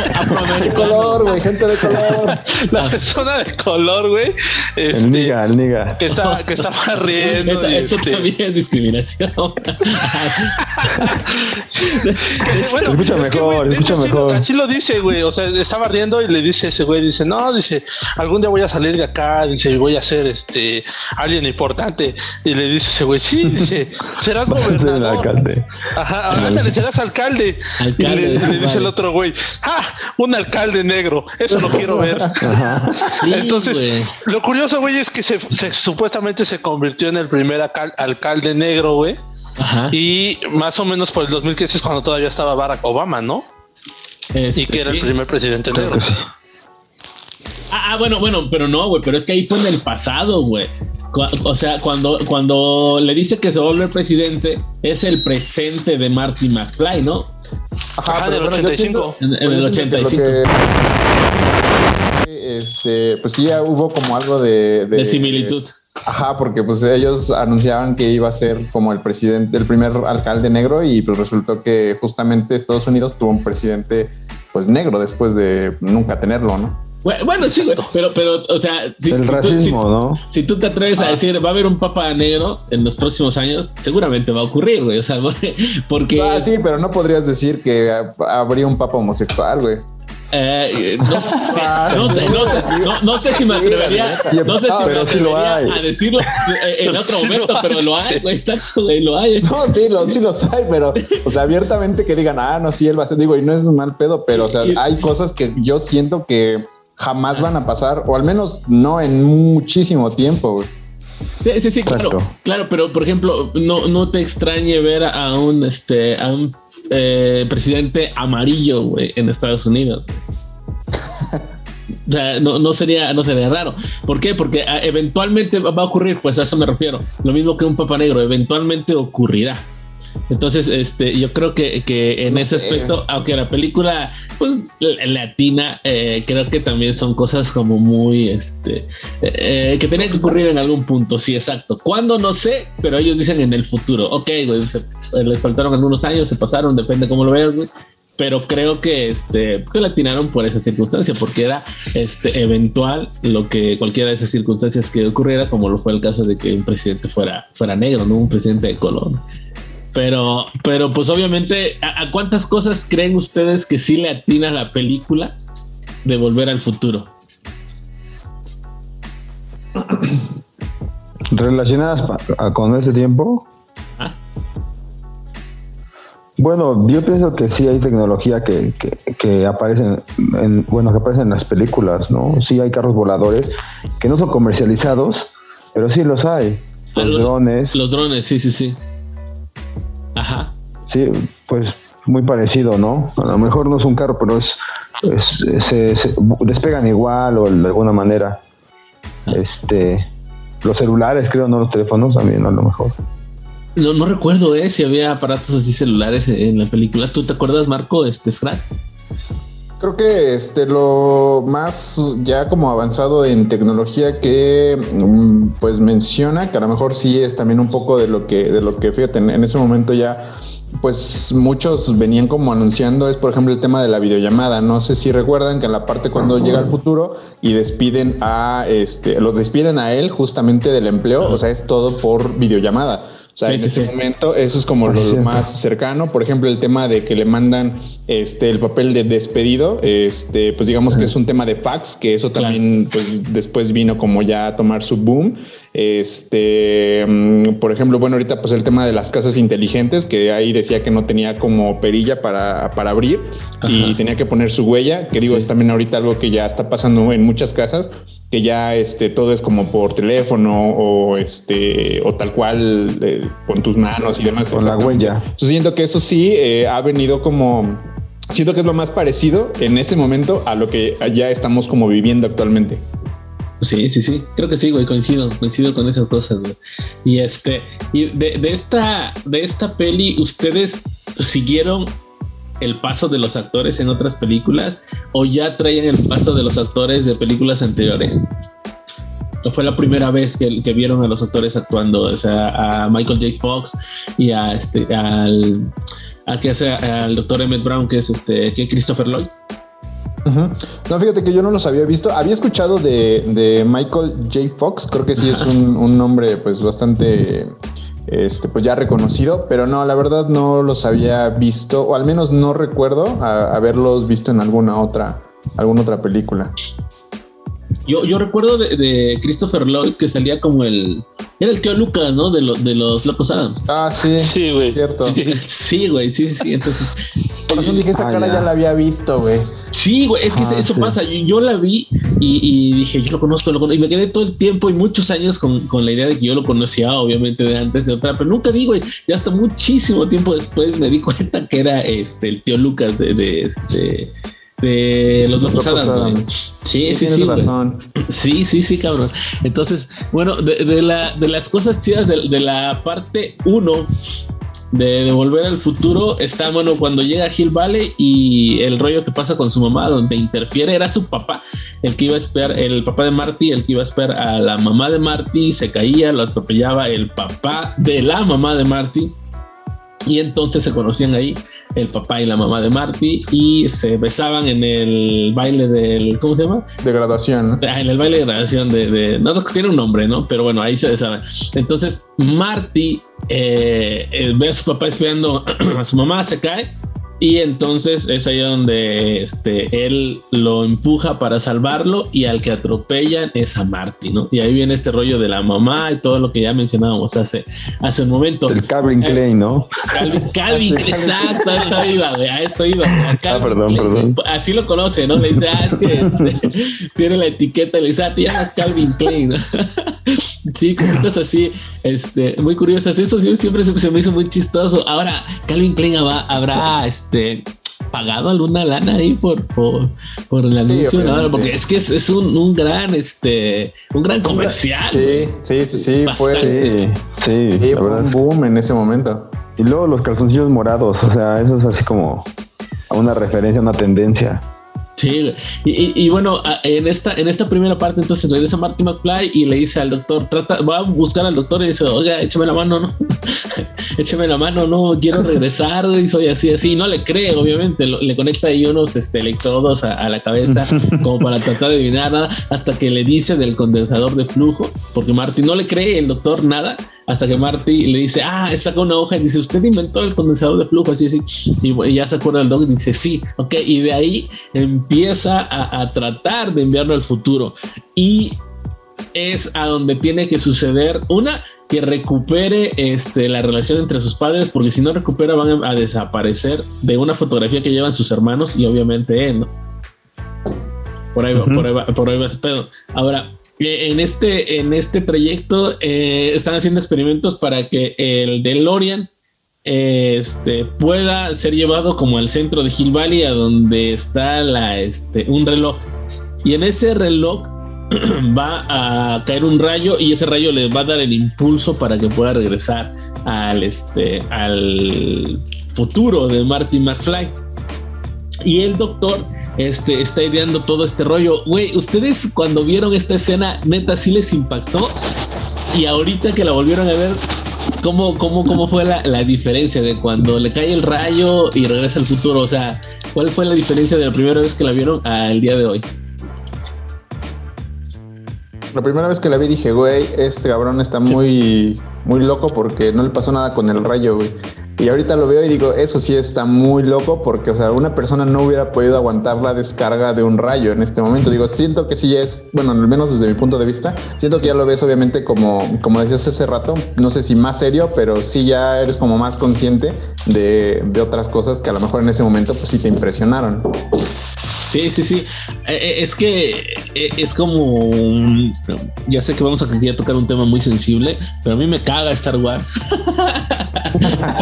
Speaker 4: De color, güey, gente de color.
Speaker 6: la persona de color, güey,
Speaker 5: El
Speaker 6: este,
Speaker 5: niga, el niga.
Speaker 6: que estaba, que estaba riendo.
Speaker 3: Esa-
Speaker 6: y,
Speaker 3: eso
Speaker 6: este,
Speaker 3: también es discriminación.
Speaker 6: Que, bueno,
Speaker 5: Escucha
Speaker 6: es que,
Speaker 5: mejor,
Speaker 6: de
Speaker 5: escucha
Speaker 6: hecho, así lo-
Speaker 5: mejor.
Speaker 6: Así lo dice, güey. O sea, estaba riendo y le dice ese güey, dice, no, dice, algún día voy a salir de acá, dice, y voy a ser este alguien importante. Y le dice ese güey, sí, dice, serás
Speaker 5: Alcalde.
Speaker 6: Ajá, ándale, serás alcalde.
Speaker 3: Alcalde,
Speaker 6: y le, le dice el otro güey, ah, un alcalde negro, eso lo quiero ver.
Speaker 3: Sí,
Speaker 6: Entonces,
Speaker 3: güey.
Speaker 6: lo curioso, güey, es que se, se- supuestamente se convirtió en el primer alcalde negro, güey.
Speaker 3: Ajá.
Speaker 6: Y más o menos por el 2015 es cuando todavía estaba Barack Obama, ¿no?
Speaker 3: Este,
Speaker 6: y que era
Speaker 3: sí.
Speaker 6: el primer presidente negro.
Speaker 3: Ah, ah, bueno, bueno, pero no, güey, pero es que ahí fue en el pasado, güey. O sea, cuando, cuando le dice que se va a volver presidente, es el presente de Marty McFly, ¿no?
Speaker 6: Ajá, del
Speaker 4: bueno, yo
Speaker 6: 85.
Speaker 3: En, en el
Speaker 4: yo siento que
Speaker 3: 85.
Speaker 4: lo que- Este, pues sí, ya hubo como algo de,
Speaker 3: De similitud.
Speaker 4: Ajá, porque pues ellos anunciaban que iba a ser como el presidente, el primer alcalde negro y pues resultó que justamente Estados Unidos tuvo un presidente pues negro después de nunca tenerlo, ¿no?
Speaker 3: Bueno, bueno, sí, güey, pero, pero, o sea, si,
Speaker 5: El
Speaker 3: si tú-
Speaker 5: racismo,
Speaker 3: si-
Speaker 5: ¿no?
Speaker 3: si tú te atreves a decir va a haber un papa negro en los próximos años, seguramente va a ocurrir, güey. O sea, porque
Speaker 4: Ah, sí, pero no podrías decir que ah, habría un papa homosexual, güey.
Speaker 3: eh, no, sé,
Speaker 4: Ah,
Speaker 3: no sé, no sé, no, no sé si me atrevería, no sé si me
Speaker 5: Pero sí lo
Speaker 3: atrevería
Speaker 5: hay.
Speaker 3: a decirlo eh, en otro momento, pero lo hay, güey, exacto, güey, lo hay.
Speaker 4: No, sí, lo, sí los hay, pero, o sea, abiertamente que digan, ah, no, sí, él va a ser, digo, y no es un mal pedo, pero, o sea, hay cosas que yo siento que jamás van a pasar, o al menos no en muchísimo tiempo, güey.
Speaker 3: Sí, sí, sí, claro,
Speaker 5: Exacto.
Speaker 3: claro, pero por ejemplo, no, no te extrañe ver a un este a un eh, presidente amarillo, güey, en Estados Unidos. O sea, no, no sería, no sería raro. ¿Por qué? Porque ah, eventualmente va va a ocurrir, pues a eso me refiero. Lo mismo que un papa negro, eventualmente ocurrirá. Entonces, este, yo creo que, que en
Speaker 4: No
Speaker 3: ese
Speaker 4: sé.
Speaker 3: aspecto, aunque la película, pues, latina, eh, creo que también son cosas como muy, este, eh, que tenían que ocurrir en algún punto. Sí, exacto. ¿Cuándo? No sé, pero ellos dicen en el futuro. Ok, güey, se- eh, les faltaron algunos años, se pasaron, depende cómo lo veas, güey. Pero creo que este que la atinaron por esa circunstancia, porque era este eventual lo que cualquiera de esas circunstancias que ocurriera, como lo fue el caso de que un presidente fuera, fuera negro, no un presidente de color. Pero, pero pues obviamente, ¿a, a cuántas cosas creen ustedes que sí le atina la película de volver al futuro?
Speaker 5: Relacionadas con ese tiempo.
Speaker 3: Ah.
Speaker 5: Bueno, yo pienso que sí hay tecnología que, que, que aparece en, en- bueno, que aparece en las películas, ¿no? Sí hay carros voladores que no son comercializados, pero sí los hay. Los drones,
Speaker 3: Los drones, sí, sí, sí. Ajá.
Speaker 5: sí, pues muy parecido, ¿no? A lo mejor no es un carro, pero es, es- se, se despegan igual o de alguna manera. Este, los celulares, creo, no los teléfonos también, a lo mejor.
Speaker 3: No, no recuerdo eh, si había aparatos así celulares en la película. ¿Tú te acuerdas, Marco? Este Scratch.
Speaker 4: Creo que este lo más ya como avanzado en tecnología que mm, pues menciona, que a lo mejor sí es también un poco de lo que, de lo que fíjate, en, ese momento ya pues muchos venían como anunciando es por ejemplo el tema de la videollamada. No sé si recuerdan que en la parte cuando llega el futuro y despiden a este, lo despiden a él justamente del empleo, o sea, es todo por videollamada. O sea,
Speaker 3: Sí,
Speaker 4: en
Speaker 3: sí,
Speaker 4: ese
Speaker 3: sí.
Speaker 4: momento eso es como lo más cercano. Por ejemplo, el tema de que le mandan este el papel de despedido, este, pues digamos que es un tema de fax, que eso
Speaker 3: Claro.
Speaker 4: también pues, después vino como ya a tomar su boom. Este, mm, por ejemplo, bueno, ahorita pues el tema de las casas inteligentes, que ahí decía que no tenía como perilla para, para abrir y tenía que poner su huella, que digo, es también ahorita algo que ya está pasando en muchas casas que ya este todo es como por teléfono o este o tal cual eh, con tus manos y demás
Speaker 5: Con la huella.
Speaker 4: Yo siento que eso sí eh, ha venido como siento que es lo más parecido en ese momento a lo que ya estamos como viviendo actualmente.
Speaker 3: Sí, sí, sí. Creo que sí, güey. Coincido, coincido con esas cosas, güey. Y este, y de, de esta, de esta peli, ¿ustedes siguieron el paso de los actores en otras películas o ya traían el paso de los actores de películas anteriores? ¿O fue la primera vez que, que vieron a los actores actuando? O sea, a Michael J. Fox y a este, al, a que hace al doctor Emmett Brown, que es este, que Christopher Lloyd.
Speaker 4: No, fíjate que yo no los había visto. Había escuchado de, de Michael J. Fox, creo que sí es un, un nombre pues bastante este, pues ya reconocido, pero no, la verdad no los había visto, o al menos no recuerdo a- haberlos visto en alguna otra, alguna otra película.
Speaker 3: Yo, yo recuerdo de, de Christopher Lloyd que salía como el. Era el tío Lucas, ¿no? De, los de los Locos Adams.
Speaker 4: Ah, sí,
Speaker 6: Sí, güey.
Speaker 4: cierto.
Speaker 6: Sí.
Speaker 3: Sí, güey, sí, sí, sí. Entonces.
Speaker 4: Por razón dije, esa
Speaker 5: Ah,
Speaker 4: cara
Speaker 5: ya.
Speaker 4: ya la había visto, güey.
Speaker 3: Sí, güey, es que
Speaker 5: Ah,
Speaker 3: eso
Speaker 5: sí.
Speaker 3: pasa. Yo, yo la vi y, y dije, yo lo conozco, lo conozco. Y me quedé todo el tiempo y muchos años con, con la idea de que yo lo conocía, obviamente, de antes de otra, pero nunca vi, güey. Y hasta muchísimo tiempo después me di cuenta que era este el tío Lucas de, de este. De los Locos Adams. Sí, sí,
Speaker 4: tienes
Speaker 3: sí.
Speaker 4: razón.
Speaker 3: Sí, sí, sí, cabrón. Entonces, bueno, de, de la, de las cosas chidas de, de la parte 1 de, de Volver al Futuro está, bueno, cuando llega Hill Valley y el rollo que pasa con su mamá, donde interfiere, era su papá, el que iba a esperar, el papá de Marty, el que iba a esperar a la mamá de Marty, se caía, lo atropellaba el papá de la mamá de Marty. Y entonces se conocían ahí el papá y la mamá de Marty y se besaban en el baile del, ¿cómo se llama?
Speaker 4: De graduación, ¿no?
Speaker 3: Ah, en el baile de graduación de, de- no tiene un nombre, ¿no? Pero bueno, ahí se sabe. Entonces, Marty eh, eh, ve a su papá espiando a su mamá, se cae. Y entonces es ahí donde este, él lo empuja para salvarlo y al que atropellan es a Marty, ¿no? Y ahí viene este rollo de la mamá y todo lo que ya mencionábamos hace, hace un momento.
Speaker 5: El Calvin
Speaker 3: Eh,
Speaker 5: Klein, ¿no?
Speaker 3: Calvin, Calvin, exacto, a eso iba, güey, a eso iba. a Calvin
Speaker 5: perdón,
Speaker 3: Klein,
Speaker 5: perdón.
Speaker 3: Así lo conoce, ¿no? Le dice, ah, es que este, tiene la etiqueta, le dice, ah, te llamas Calvin Klein, ¿no? Sí, cositas así, este, muy curiosas. Eso sí, siempre se, se me hizo muy chistoso. Ahora, Calvin Klein habrá, habrá, este, pagado alguna lana ahí por, por, por el anuncio. Porque es que es, es un, un gran, este, un gran comercial.
Speaker 4: Sí, sí, sí, sí, fue.
Speaker 5: Sí, sí,
Speaker 4: fue un boom en ese momento.
Speaker 5: Y luego los calzoncillos morados, o sea, eso es así como a una referencia, una tendencia.
Speaker 3: Sí, y, y- y bueno, en esta, en esta primera parte, entonces regresa Marty McFly y le dice al doctor, trata, va a buscar al doctor y dice, oiga, échame la mano, no, échame la mano, no, quiero regresar, y soy así, así, no le cree, obviamente, le conecta ahí unos este, electrodos a, a la cabeza como para tratar de adivinar nada, hasta que le dice del condensador de flujo, porque Marty no le cree el doctor nada, hasta que Marty le dice, ah, saca una hoja y dice, usted inventó el condensador de flujo, así, así, y, ya se acuerda el doc y dice, sí, ok, y de ahí empieza a, a tratar de enviarlo al futuro. Y es a donde tiene que suceder una que recupere este, la relación entre sus padres, porque si no recupera van a desaparecer de una fotografía que llevan sus hermanos y obviamente él, ¿no? Por ahí, va, por ahí va, por ahí va ese pedo. Ahora, en este, en este trayecto eh, están haciendo experimentos para que el DeLorean este, pueda ser llevado como al centro de Hill Valley, a donde está la, este, un reloj. Y en ese reloj va a caer un rayo y ese rayo le va a dar el impulso para que pueda regresar al, este, al futuro de Marty McFly. Y el doctor este, está ideando todo este rollo. Güey, ustedes cuando vieron esta escena, neta, sí les impactó. Y ahorita que la volvieron a ver, ¿cómo, cómo, cómo fue la, la diferencia de cuando le cae el rayo y regresa al futuro? O sea, ¿cuál fue la diferencia de la primera vez que la vieron al día de hoy?
Speaker 4: La primera vez que la vi dije, güey, este cabrón está muy, muy loco porque no le pasó nada con el rayo, güey. Y ahorita lo veo y digo, eso sí está muy loco porque, o sea, una persona no hubiera podido aguantar la descarga de un rayo en este momento. Digo, siento que sí es, bueno, al menos desde mi punto de vista, siento que ya lo ves obviamente como, como decías hace rato, no sé si más serio, pero sí ya eres como más consciente de, de otras cosas que a lo mejor en ese momento pues sí te impresionaron.
Speaker 3: Sí, sí, sí. Eh, eh, es que eh, es como. Ya sé que vamos a tocar un tema muy sensible, pero a mí me caga Star Wars.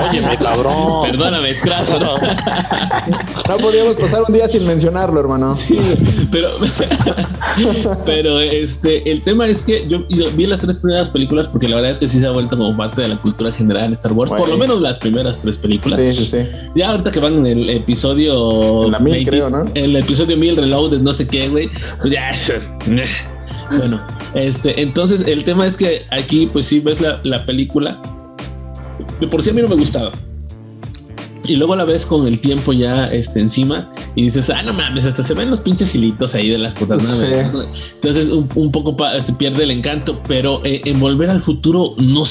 Speaker 6: Óyeme, cabrón.
Speaker 3: Perdóname, Scratch. No.
Speaker 4: no podíamos pasar un día sin mencionarlo, hermano.
Speaker 3: Sí, pero. pero este, el tema es que yo, vi las tres primeras películas porque la verdad es que sí se ha vuelto como parte de la cultura general en Star Wars, por lo menos las primeras tres películas.
Speaker 4: Sí, sí, sí.
Speaker 3: Ya ahorita que van en el episodio.
Speaker 4: En la mil, creo, ¿no?
Speaker 3: El episodio episodio 1000 Reloaded, no sé qué, güey. Pues ya, bueno, este, entonces el tema es que aquí, pues sí ves la, la película. De por sí a mí no me gustaba y luego la ves con el tiempo ya este, encima y dices, ah, no mames, hasta se ven los pinches hilitos ahí de las putas. Entonces un, poco se pierde el encanto, pero eh, en Volver al Futuro no,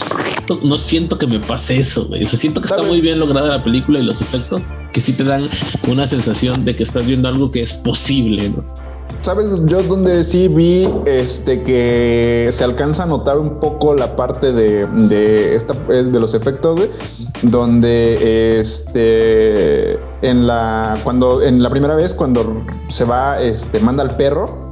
Speaker 3: no siento que me pase eso, güey. O sea, siento que está muy bien lograda la película y los efectos que sí te dan una sensación de que estás viendo algo que es posible, ¿no?
Speaker 4: ¿Sabes? Yo donde sí vi este que se alcanza a notar un poco la parte de, de, esta, de los efectos, donde este en la cuando en la primera vez cuando se va este manda al perro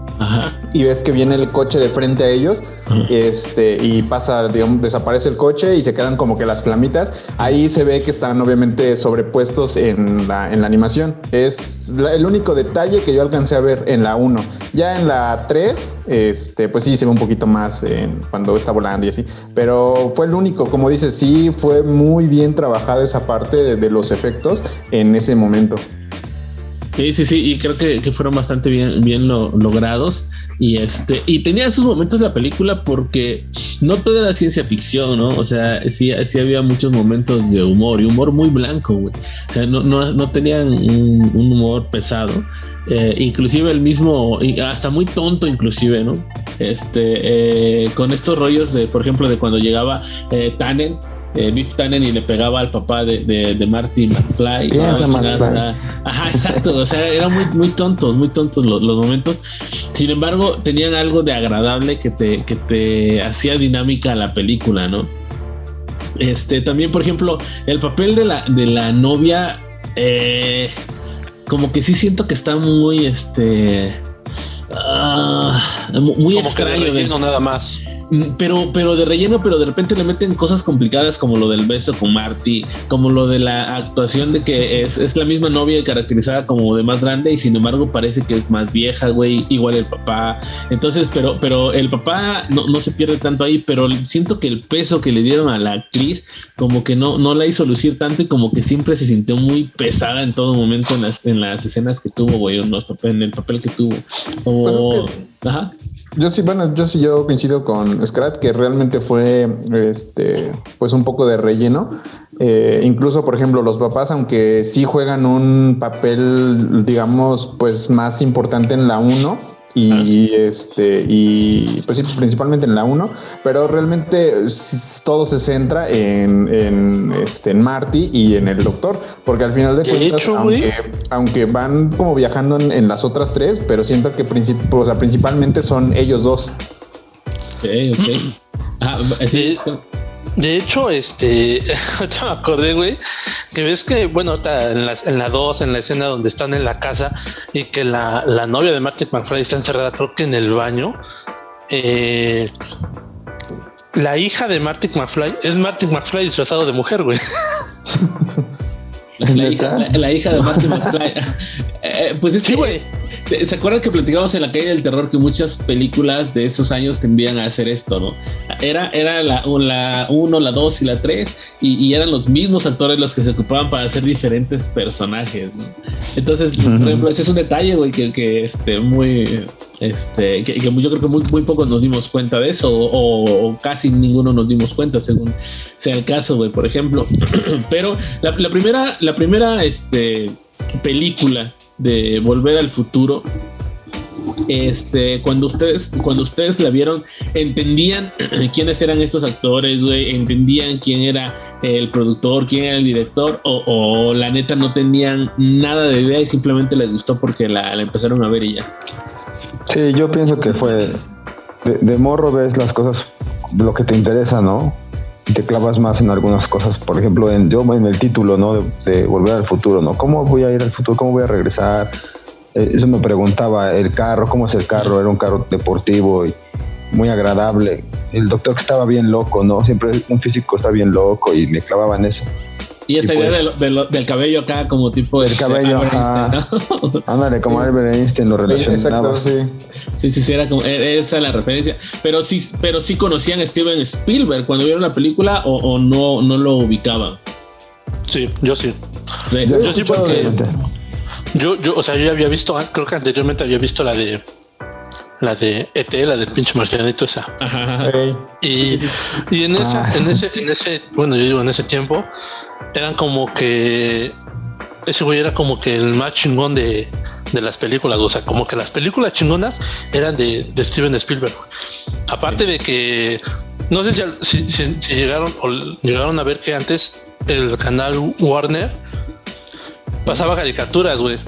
Speaker 4: y ves que viene el coche de frente a ellos este, y pasa, digamos, desaparece el coche y se quedan como que las flamitas. Ahí se ve que están obviamente sobrepuestos en la, en la animación. Es el único detalle que yo alcancé a ver en la 1. Ya en la 3, este, pues sí se ve un poquito más cuando está volando y así. Pero fue el único, como dices, sí fue muy bien trabajada esa parte de, de los efectos en ese momento.
Speaker 3: Sí, sí, sí, y creo que, fueron bastante bien, bien logrados. Y este, y tenía esos momentos la película porque no toda la ciencia ficción, ¿no? O sea, sí, sí había muchos momentos de humor y humor muy blanco, güey. O sea, no, no, tenían un, humor pesado. Eh, inclusive el mismo, hasta muy tonto, inclusive, ¿no? Este, eh, con estos rollos de, por ejemplo, de cuando llegaba eh, Tannen eh, Biff Tannen y le pegaba al papá de, de, Marty McFly. Ajá, exacto. O sea, eran muy, muy tontos, muy tontos los, momentos. Sin embargo, tenían algo de agradable que te, que te hacía dinámica la película, ¿no? Este, también, por ejemplo, el papel de la, de la novia, eh, como que sí siento que está muy, este, uh, muy extraño.
Speaker 6: de, nada más.
Speaker 3: Mm, pero, pero de relleno, pero de repente le meten cosas complicadas como lo del beso con Marty, como lo de la actuación de que es, es la misma novia caracterizada como de más grande y sin embargo parece que es más vieja, güey, igual el papá. Entonces, pero, pero el papá no, no se pierde tanto ahí, pero siento que el peso que le dieron a la actriz como que no, no la hizo lucir tanto y como que siempre se sintió muy pesada en todo momento en las, en las escenas que tuvo, güey, en el papel que tuvo. Pues ajá.
Speaker 4: Yo sí, bueno, yo sí, yo coincido con Scrat que realmente fue, este, pues un poco de relleno. Eh, incluso, por ejemplo, los papás, aunque sí juegan un papel, digamos, pues más importante en la 1, y este y pues sí, principalmente en la 1, pero realmente todo se centra en, en, este, en Marty y en el doctor, porque al final de cuentas, aunque, aunque, van como viajando en, las otras tres, pero siento que o sea, principalmente son ellos dos.
Speaker 3: ok. Ah, sí,
Speaker 6: De hecho, este, ahorita me acordé, güey, que ves que, bueno, ahorita en la, en la 2, en la escena donde están en la casa y que la, la novia de Martin McFly está encerrada, creo que en el baño. eh, la hija de Martin McFly es Martin McFly disfrazado de mujer, güey.
Speaker 3: La, la hija, la, la hija de Martin McFly. Eh, pues es
Speaker 6: Sí,
Speaker 3: que,
Speaker 6: güey.
Speaker 3: ¿Se acuerdan que platicamos en la calle del terror que muchas películas de esos años tendían a hacer esto, no? Era, era la 1, la 2 y la 3 y, y eran los mismos actores los que se ocupaban para hacer diferentes personajes, ¿no? Entonces, por ejemplo, ese es un detalle, güey, que, que este, muy, este, que, que yo creo que muy, muy pocos nos dimos cuenta de eso o, o casi ninguno nos dimos cuenta, según sea el caso, güey, por ejemplo. Pero la, la primera, la primera, este, película de Volver al Futuro. Este, cuando ustedes, cuando ustedes la vieron, entendían quiénes eran estos actores, güey, entendían quién era el productor, quién era el director, o, o la neta no tenían nada de idea y simplemente les gustó porque la, empezaron a ver y ya.
Speaker 5: Sí, yo pienso que fue de morro ves las cosas, lo que te interesa, ¿no? Te clavas más en algunas cosas. Por ejemplo, en, yo en el título, ¿no? De, de Volver al futuro, ¿no? ¿Cómo voy a ir al futuro? ¿Cómo voy a regresar? Eh, eso me preguntaba, el carro, ¿cómo es el carro? Era un carro deportivo y muy agradable. El doctor que estaba bien loco, ¿no? Siempre un físico está bien loco y me clavaba en eso.
Speaker 3: Y esta
Speaker 5: Y
Speaker 3: idea
Speaker 5: pues-
Speaker 3: del, del- del cabello acá como tipo
Speaker 5: El
Speaker 3: este,
Speaker 5: cabello,
Speaker 3: Albert. Einstein, ¿no?
Speaker 5: Ándale, como Albert Einstein lo relacionaba.
Speaker 4: Exacto, sí.
Speaker 3: Sí, sí, sí, era como, e- esa es la referencia. Pero sí, pero sí conocían a Steven Spielberg cuando vieron la película o, o no, no lo ubicaban.
Speaker 6: Sí, yo sí.
Speaker 3: Sí.
Speaker 6: Yo sí, porque yo, yo, o sea, yo ya había visto, creo que anteriormente había visto la de la de ET, la del pinche marcianito esa.
Speaker 3: Ajá,
Speaker 6: Y, y en ese,
Speaker 5: Ah.
Speaker 6: en ese, en ese, bueno, yo digo en ese tiempo, eran como que ese güey era como que el más chingón de, de las películas. O sea, como que las películas chingonas eran de, de Steven Spielberg. Aparte de que no sé si, si- si- si llegaron o llegaron a ver que antes el canal Warner pasaba caricaturas, güey.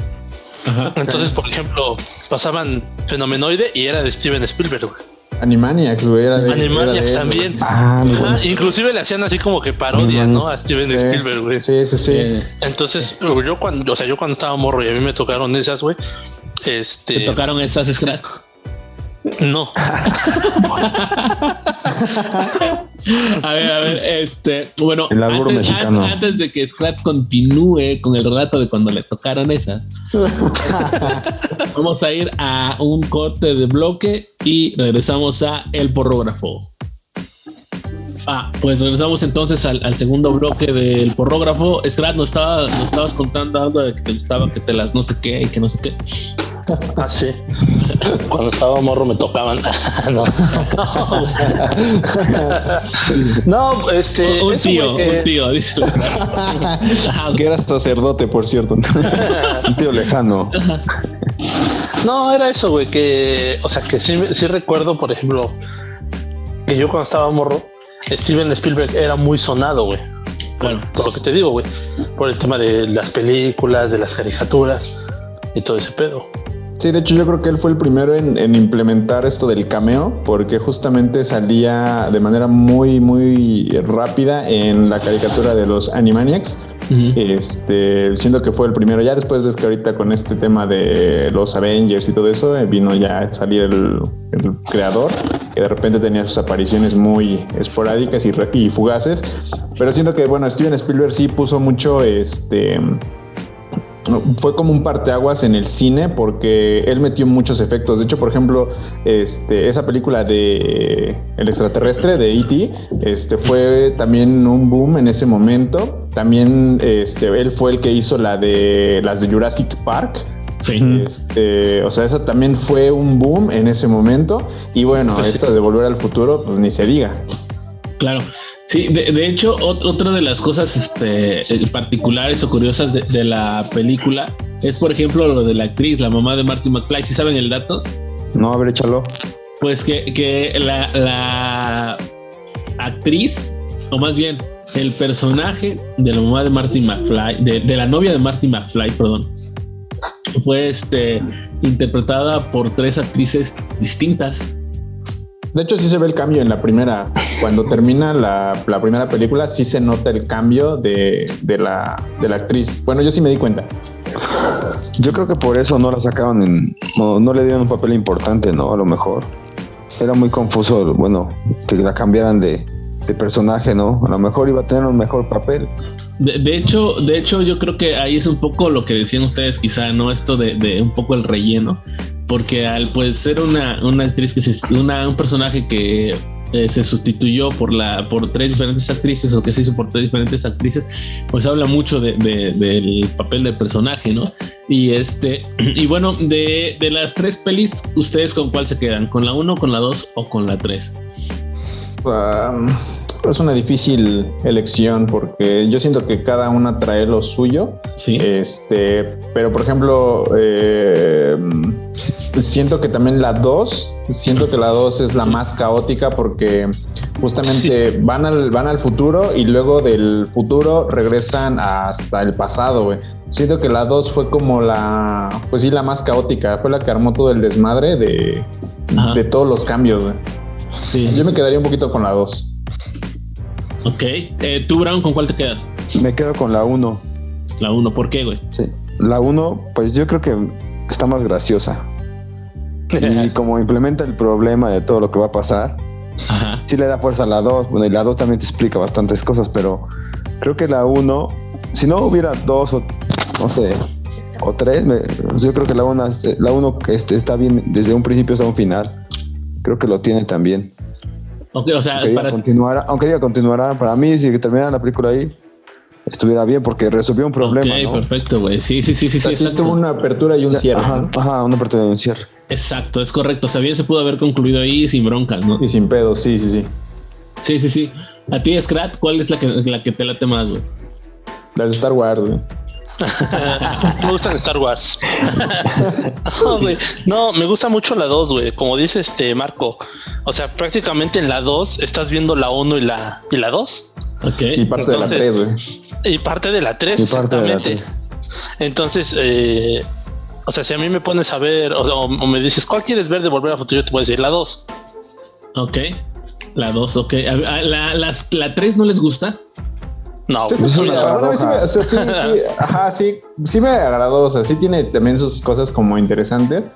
Speaker 3: Ajá.
Speaker 6: Entonces, por ejemplo, pasaban Fenomenoide y era de Steven Spielberg. güey.
Speaker 4: Animaniacs, güey. Era de, era de
Speaker 6: Animaniacs también.
Speaker 5: Ah,
Speaker 6: Ajá, inclusive le hacían así como que parodia, ¿no? A Steven
Speaker 4: Sí.
Speaker 6: Spielberg, güey.
Speaker 4: Sí, sí, sí.
Speaker 6: Entonces, yo cuando, o sea, yo cuando estaba morro y a mí me tocaron esas, güey.
Speaker 3: te
Speaker 6: Este,
Speaker 3: tocaron esas scratch.
Speaker 6: No,
Speaker 3: A ver, a ver, este, bueno, antes,
Speaker 5: mexicano.
Speaker 3: an- antes de que Scrat continúe con el relato de cuando le tocaron esas, vamos a ir a un corte de bloque y regresamos a El Porrógrafo. Ah, pues regresamos entonces al, al segundo bloque del porrógrafo. Scrat, nos, estaba, nos estabas contando algo de que te gustaba que te las no sé qué y que no sé qué.
Speaker 6: ah, sí. Cuando estaba morro me tocaban. no. no, este.
Speaker 3: Un tío,
Speaker 6: que-
Speaker 3: un tío, dice.
Speaker 4: Que eras sacerdote, por cierto.
Speaker 5: Un tío lejano.
Speaker 6: No, era eso, güey, que, o sea, que sí, sí recuerdo, por ejemplo, que yo cuando estaba morro, Steven Spielberg era muy sonado, güey. Bueno, por lo que te digo, güey, por el tema de las películas, de las caricaturas y todo ese pedo.
Speaker 4: Sí, de hecho yo creo que él fue el primero en, en implementar esto del cameo, porque justamente salía de manera muy, muy rápida en la caricatura de los Animaniacs. Este, siendo que fue el primero. Ya después ves que ahorita con este tema de los Avengers y todo eso, eh, vino ya a salir el, el creador, que de repente tenía sus apariciones muy esporádicas y, y fugaces. Pero siento que, bueno, Steven Spielberg sí puso mucho este fue como un parteaguas en el cine porque él metió muchos efectos. De hecho, por ejemplo, este, esa película de El extraterrestre de E.T. Este, fue también un boom en ese momento. También este, él fue el que hizo la de las de Jurassic Park.
Speaker 3: Sí.
Speaker 4: Este, o sea, eso también fue un boom en ese momento. Y bueno, esto de volver al futuro, pues ni se diga.
Speaker 3: Claro. Sí, de, de hecho, ot- otra de las cosas este, eh, particulares o curiosas de, de la película es, por ejemplo, lo de la actriz, la mamá de Marty McFly. ¿Sí saben el dato?
Speaker 5: No, a ver, échalo.
Speaker 3: Pues que, que la, la actriz, o más bien el personaje de la mamá de Marty McFly, de, de la novia de Marty McFly, perdón, fue este, interpretada por tres actrices distintas.
Speaker 4: De hecho, sí se ve el cambio en la primera. Cuando termina la, primera película, sí se nota el cambio de, de, la, de la actriz. Bueno, yo sí me di cuenta.
Speaker 5: Yo creo que por eso no la sacaron en. No, no le dieron un papel importante, ¿no? A lo mejor. Era muy confuso, bueno, que la cambiaran de, de personaje, ¿no? A lo mejor iba a tener un mejor papel.
Speaker 3: De, de hecho, de hecho, yo creo que ahí es un poco lo que decían ustedes, quizá, ¿no? Esto de, de un poco el relleno. Porque al pues ser una, una actriz que se, una, un personaje que eh, se sustituyó por la por tres diferentes actrices o que se hizo por tres diferentes actrices, pues habla mucho de, de, del papel del personaje, ¿no? Y este, y bueno, de, de las tres pelis, ¿ustedes con cuál se quedan? ¿Con la 1, con la 2 o con la 3?
Speaker 4: Um, es una difícil elección porque yo siento que cada una trae lo suyo.
Speaker 3: Sí.
Speaker 4: Este, pero por ejemplo, eh, siento que también la 2, siento que la 2 es la más caótica porque justamente sí. van, al, van al futuro y luego del futuro regresan hasta el pasado, güey. Siento que la 2 fue como la, pues sí, la más caótica, fue la que armó todo el desmadre de, de todos los cambios, güey.
Speaker 3: Sí,
Speaker 4: Yo me quedaría un poquito con la 2.
Speaker 3: Ok. Eh, ¿Tú, Brown, con cuál te quedas?
Speaker 5: Me quedo con la 1.
Speaker 3: La 1, ¿por qué, güey?
Speaker 5: Sí. La 1, pues yo creo que está más graciosa. y como implementa el problema de todo lo que va a pasar,
Speaker 3: Ajá.
Speaker 5: sí le da fuerza a la 2. Bueno, y la 2 también te explica bastantes cosas, pero creo que la 1, si no hubiera dos o no sé, o tres, me, yo creo que la 1 la uno, este, está bien desde un principio hasta un final. Creo que lo tiene también.
Speaker 3: Okay, o sea,
Speaker 5: aunque, diga
Speaker 3: para...
Speaker 5: continuara, aunque diga continuará, para mí, si terminara la película ahí, estuviera bien porque resolvió un problema.
Speaker 3: Ok,
Speaker 5: ¿no?
Speaker 3: perfecto, güey. Sí, sí, sí, sí.
Speaker 4: O sea,
Speaker 3: sí
Speaker 4: sí tuvo una apertura y un cierre.
Speaker 5: Ajá,
Speaker 4: ¿no?
Speaker 5: ajá, una apertura y un cierre.
Speaker 3: Exacto, es correcto. O sea, bien se pudo haber concluido ahí sin broncas, ¿no?
Speaker 4: Y sin pedos, sí, sí, sí.
Speaker 3: Sí, sí, sí. A ti, Scrat, ¿cuál es la que, la que te late más, güey?
Speaker 4: Las de Star Wars, güey.
Speaker 6: Me gustan Star Wars. no, güey. no, me gusta mucho la 2, güey. Como dice este Marco. O sea, prácticamente en la 2 estás viendo la 1 y la, y la 2.
Speaker 3: Ok.
Speaker 4: Y parte
Speaker 6: Entonces,
Speaker 4: de la 3, güey.
Speaker 6: Y parte de la 3,
Speaker 5: Y parte de la
Speaker 6: exactamente.
Speaker 5: tres.
Speaker 6: Entonces, eh, o sea, si a mí me pones a ver o, o, o me dices, ¿cuál quieres ver de Volver al Futuro? Yo te voy a decir la 2.
Speaker 3: Ok. La 2, ok. A- a- La, las, la 3 no les gusta.
Speaker 6: No,
Speaker 4: Sí,
Speaker 5: Es
Speaker 4: está
Speaker 5: una
Speaker 4: chida. Bueno, a mí sí me-
Speaker 5: roja.
Speaker 4: o sea, sí, sí, ajá, sí, sí me agradó. O sea, sí tiene también sus cosas como interesantes,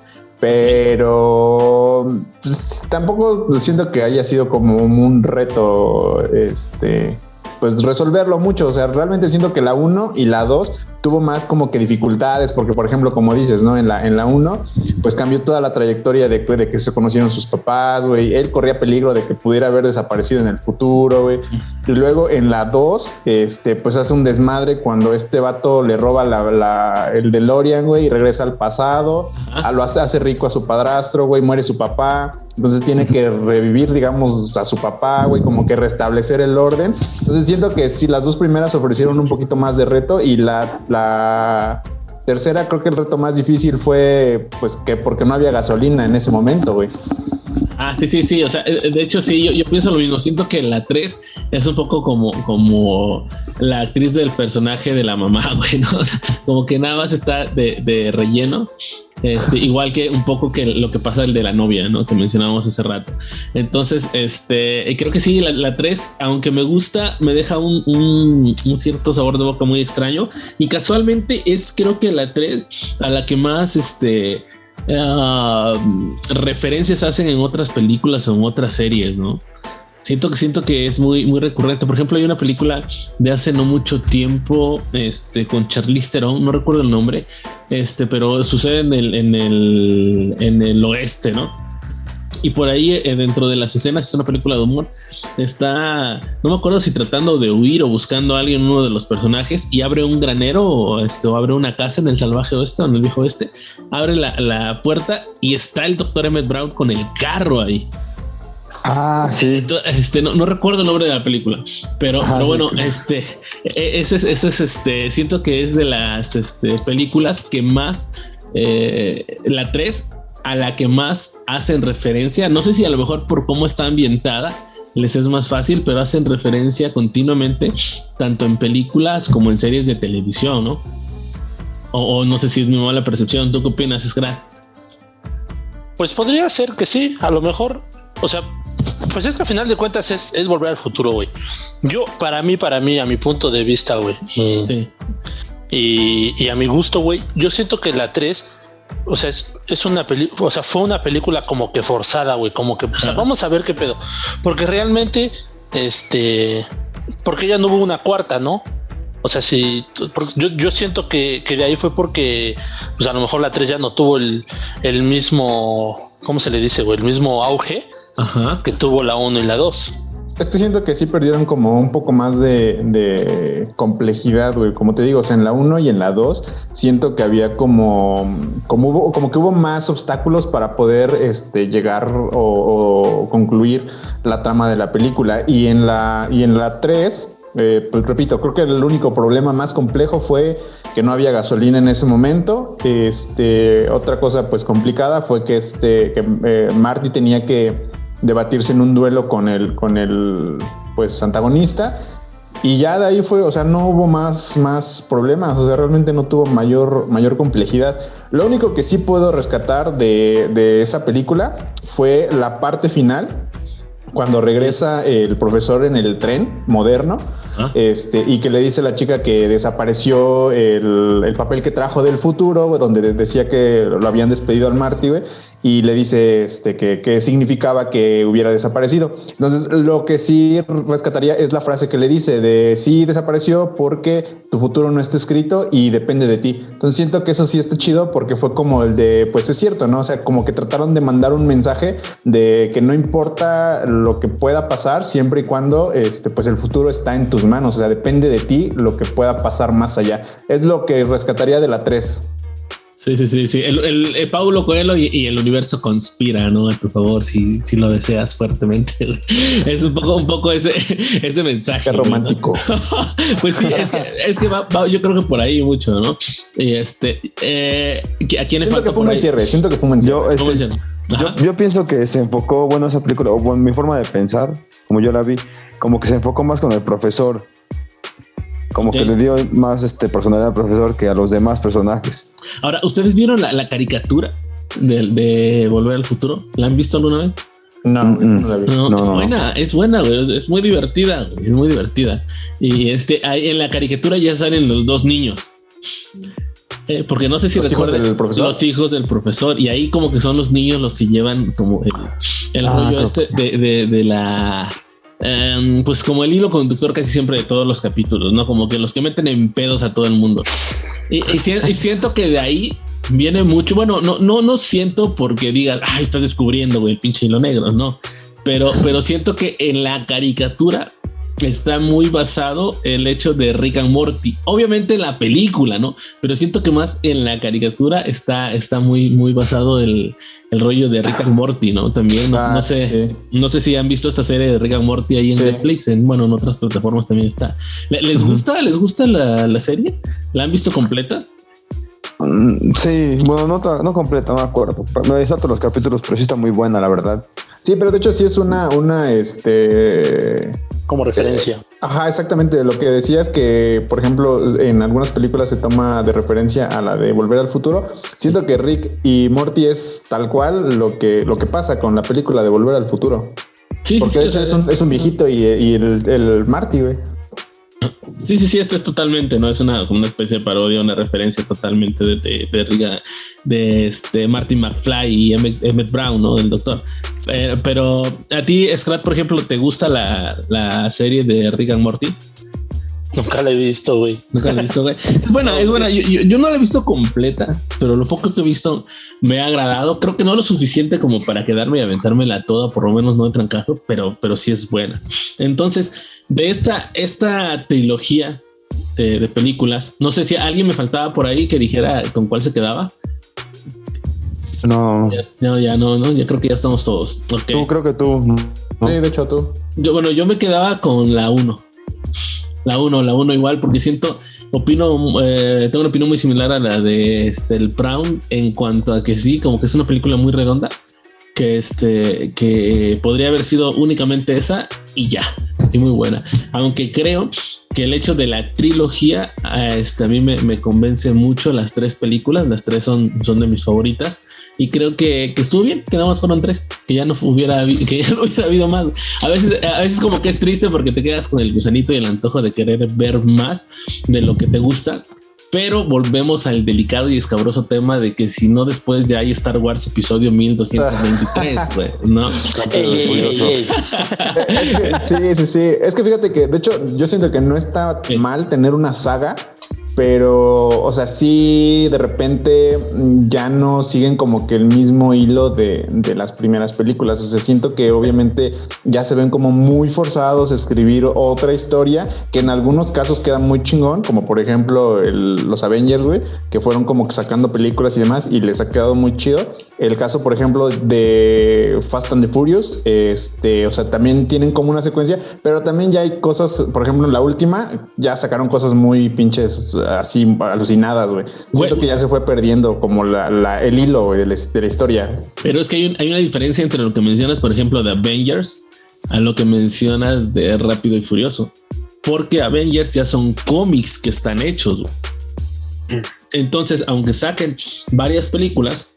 Speaker 4: pero pues, tampoco siento que haya sido como un reto, este, pues resolverlo mucho. O sea, realmente siento que la 1 y la 2 tuvo más como que dificultades, porque por ejemplo, como dices, ¿no? En la en la 1, pues cambió toda la trayectoria de, de que se conocieron sus papás, güey. Él corría peligro de que pudiera haber desaparecido en el futuro, güey. Y luego en la 2, este, pues hace un desmadre cuando este vato le roba la, la- el DeLorean, güey, y regresa al pasado. A, lo hace, hace rico a su padrastro, güey, muere su papá. Entonces tiene que revivir, digamos, a su papá, güey, como que restablecer el orden. Entonces siento que sí, las dos primeras ofrecieron un poquito más de reto y la, la tercera creo que el reto más difícil fue, pues, que porque no había gasolina en ese momento, güey.
Speaker 3: Ah, sí, sí, sí. O sea, eh, de hecho, sí, yo, pienso lo mismo. Siento que la 3 es un poco como, como la actriz del personaje de la mamá, güey, ¿no? Como que nada más está de, de relleno. Este, igual que un poco que lo que pasa el de la novia, ¿no? Que mencionábamos hace rato. Entonces, este, y creo que sí, la, la 3, aunque me gusta, me deja un, un, un cierto sabor de boca muy extraño. Y casualmente es, creo que la 3 a la que más, este, ah, referencias hacen en otras películas o en otras series, ¿no? Siento que siento que es muy, muy recurrente. Por ejemplo, hay una película de hace no mucho tiempo, este, con Charlize Theron, no recuerdo el nombre, este, pero sucede en el, en el, en el oeste, ¿no? Y por ahí, eh, dentro de las escenas, es una película de humor. Está, no me acuerdo si tratando de huir o buscando a alguien, uno de los personajes, y abre un granero o, este, o abre una casa en el salvaje oeste o en el viejo oeste. Abre la, la puerta y está el doctor Emmett Brown con el carro ahí.
Speaker 5: Ah, sí.
Speaker 3: Entonces, Este, no, no recuerdo el nombre de la película, pero, bueno, este, e- ese es, ese es este, siento que es de las este, películas que más, eh, la 3, a la que más hacen referencia. No sé si a lo mejor por cómo está ambientada les es más fácil, pero hacen referencia continuamente, tanto en películas como en series de televisión, ¿no? O, o no sé si es mi mala percepción. ¿Tú qué opinas, Scrat?
Speaker 6: Pues podría ser que sí, a lo mejor. O sea, Pues es que al final de cuentas es, es volver al futuro, güey. Yo, para mí, para mí, a mi punto de vista, güey. Y,
Speaker 3: Sí.
Speaker 6: y, y a mi gusto, güey, yo siento que la 3, o sea, es, es una película, o sea, fue una película como que forzada, güey, como que, o sea, vamos a ver qué pedo. Porque realmente, este, porque ya no hubo una cuarta, ¿no? O sea, si yo, yo siento que, que de ahí fue porque, pues a lo mejor la 3 ya no tuvo el, el mismo, ¿cómo se le dice, güey? El mismo auge
Speaker 3: Ajá.
Speaker 6: que tuvo la 1 y la 2.
Speaker 4: Es que siento que sí perdieron como un poco más de, de complejidad, güey. Como te digo, en la 1 y en la 2 siento que había como, como, hubo, como que hubo más obstáculos para poder este, llegar o, o concluir la trama de la película. Y en la, y en la 3, eh, pues repito, creo que el único problema más complejo fue que no había gasolina en ese momento. Este, otra cosa pues complicada fue que, este, que eh, Marty tenía que debatirse en un duelo con el, con el pues antagonista. Y ya de ahí fue, o sea, no hubo más, más problemas, o sea, realmente no tuvo mayor, mayor complejidad. Lo único que sí puedo rescatar de, de esa película fue la parte final, cuando regresa el profesor en el tren moderno.
Speaker 3: Ah.
Speaker 4: Este, y que le dice a la chica que desapareció el, el papel que trajo del futuro, donde de- decía que lo habían despedido al Marty, güey, y le dice este, que, que significaba que hubiera desaparecido. Entonces, lo que sí rescataría es la frase que le dice de sí desapareció porque tu futuro no está escrito y depende de ti. Entonces, siento que eso sí está chido porque fue como el de, pues es cierto, ¿no? O sea, como que trataron de mandar un mensaje de que no importa lo que pueda pasar siempre y cuando este, pues el futuro está en tus manos. O sea, depende de ti lo que pueda pasar más allá. Es lo que rescataría de la 3.
Speaker 3: Sí, sí, sí, sí. El, el- el Paulo Coelho y, y el universo conspira, ¿no? A tu favor, si, si lo deseas fuertemente. Es un poco, un poco ese, ese mensaje.
Speaker 4: Qué romántico.
Speaker 3: pues sí, es que, es que va, va- yo creo que por ahí mucho, ¿no? Y este, eh, ¿a quién le
Speaker 4: Siento que fue un cierre. Siento que fue un cierre.
Speaker 5: Yo,
Speaker 3: ¿Cómo
Speaker 5: este, yo, yo pienso que se enfocó, bueno, esa película, o bueno, mi forma de pensar, como yo la vi, como que se enfocó más con el profesor. Como que le dio más este personalidad al profesor que a los demás personajes.
Speaker 3: Ahora, ¿ustedes vieron la, la caricatura de, de Volver al Futuro? ¿La han visto alguna vez?
Speaker 4: No,
Speaker 5: Mm,
Speaker 4: no la vi.
Speaker 3: No,
Speaker 5: No,
Speaker 3: es
Speaker 5: no.
Speaker 3: buena, es buena, güey. Es, es muy divertida, güey, es muy divertida. Y este, ahí en la caricatura ya salen los dos niños. Eh, porque no sé si
Speaker 4: ¿Los hijos del profesor?
Speaker 3: los hijos del profesor y ahí como que son los niños los que llevan como el, el
Speaker 5: Ah,
Speaker 3: rollo este de, de- de la em, pues como el hilo conductor casi siempre de todos los capítulos, ¿no? Como que los que meten en pedos a todo el mundo. Y, y si- y siento que de ahí viene mucho. Bueno, no, no, no siento porque digas, ay, estás descubriendo, güey, el pinche hilo negro, no. Pero, pero siento que en la caricatura está muy basado el hecho de Rick and Morty. Obviamente en la película, ¿no? Pero siento que más en la caricatura está, está muy, muy basado el, el rollo de Rick and Morty, ¿no? También no,
Speaker 4: Ah,
Speaker 3: no sé,
Speaker 4: sí.
Speaker 3: no sé si han visto esta serie de Rick and Morty ahí en
Speaker 4: Sí.
Speaker 3: Netflix, en bueno, en otras plataformas también está. ¿Le- ¿Les gusta? ¿Les gusta la, la serie? ¿La han visto completa?
Speaker 5: Mm, Sí, bueno, no, no completa, no me acuerdo. Me he los capítulos, pero sí está muy buena, la verdad.
Speaker 4: Sí, pero de hecho sí es una, una, este,
Speaker 6: Como referencia.
Speaker 4: Ajá, exactamente. Lo que decías que, por ejemplo, en algunas películas se toma de referencia a la de Volver al Futuro. Siento que Rick y Morty es tal cual lo que, lo que pasa con la película de Volver al Futuro.
Speaker 3: Sí,
Speaker 4: Porque
Speaker 3: sí,
Speaker 4: de hecho es un, es un viejito y, y el, el Marty, güey.
Speaker 3: Sí, sí, sí, esto es totalmente, ¿no? Es una, una especie de parodia, una referencia totalmente de, de, de, Riga- de este Martin McFly y Emmett, Emmett Brown, ¿no? Del doctor. Eh, pero a ti, Scrat, por ejemplo, ¿te gusta la, la serie de Rick and Morty?
Speaker 6: Nunca la he visto, güey.
Speaker 3: Nunca la he visto, güey. Es buena, es buena. Yo, yo- yo no la he visto completa, pero lo poco que he visto me ha agradado. Creo que no lo suficiente como para quedarme y aventármela toda, por lo menos no de trancazo, pero, pero sí es buena. Entonces, de esta, esta trilogía de, de películas, no sé si alguien me faltaba por ahí que dijera con cuál se quedaba.
Speaker 5: No,
Speaker 3: Ya, no, ya no, no, yo creo que ya estamos todos. Ok.
Speaker 5: tú creo que tú. ¿no?
Speaker 4: Sí, de hecho tú.
Speaker 3: Yo, bueno, yo me quedaba con la 1. La 1, la 1 igual, porque siento, opino, eh, tengo una opinión muy similar a la de este, el Brown en cuanto a que sí, como que es una película muy redonda, que este, que podría haber sido únicamente esa y ya. Y muy buena. Aunque creo que el hecho de la trilogía este, a mí me, me, convence mucho las tres películas, las tres son, son de mis favoritas y creo que, que, estuvo bien, que nada más fueron tres, que ya no hubiera, que ya no hubiera habido más. A veces, a veces como que es triste porque te quedas con el gusanito y el antojo de querer ver más de lo que te gusta, pero volvemos al delicado y escabroso tema de que si no después ya hay Star Wars episodio 1223, güey, ¿no?
Speaker 4: sí, sí, sí. Es que fíjate que, de hecho, yo siento que no está mal tener una saga pero, o sea, sí, de repente ya no siguen como que el mismo hilo de, de, las primeras películas. O sea, siento que obviamente ya se ven como muy forzados a escribir otra historia que en algunos casos queda muy chingón, como por ejemplo los Avengers, güey, que fueron como sacando películas y demás y les ha quedado muy chido. El caso, por ejemplo, de Fast and the Furious, este, o sea, también tienen como una secuencia, pero también ya hay cosas, por ejemplo, en la última ya sacaron cosas muy pinches así alucinadas, güey. Siento que ya se fue perdiendo como la, el hilo de, la, historia.
Speaker 3: Pero es que hay, hay, una diferencia entre lo que mencionas, por ejemplo, de Avengers a lo que mencionas de Rápido y Furioso. Porque Avengers ya son cómics que están hechos. Entonces, aunque saquen varias películas,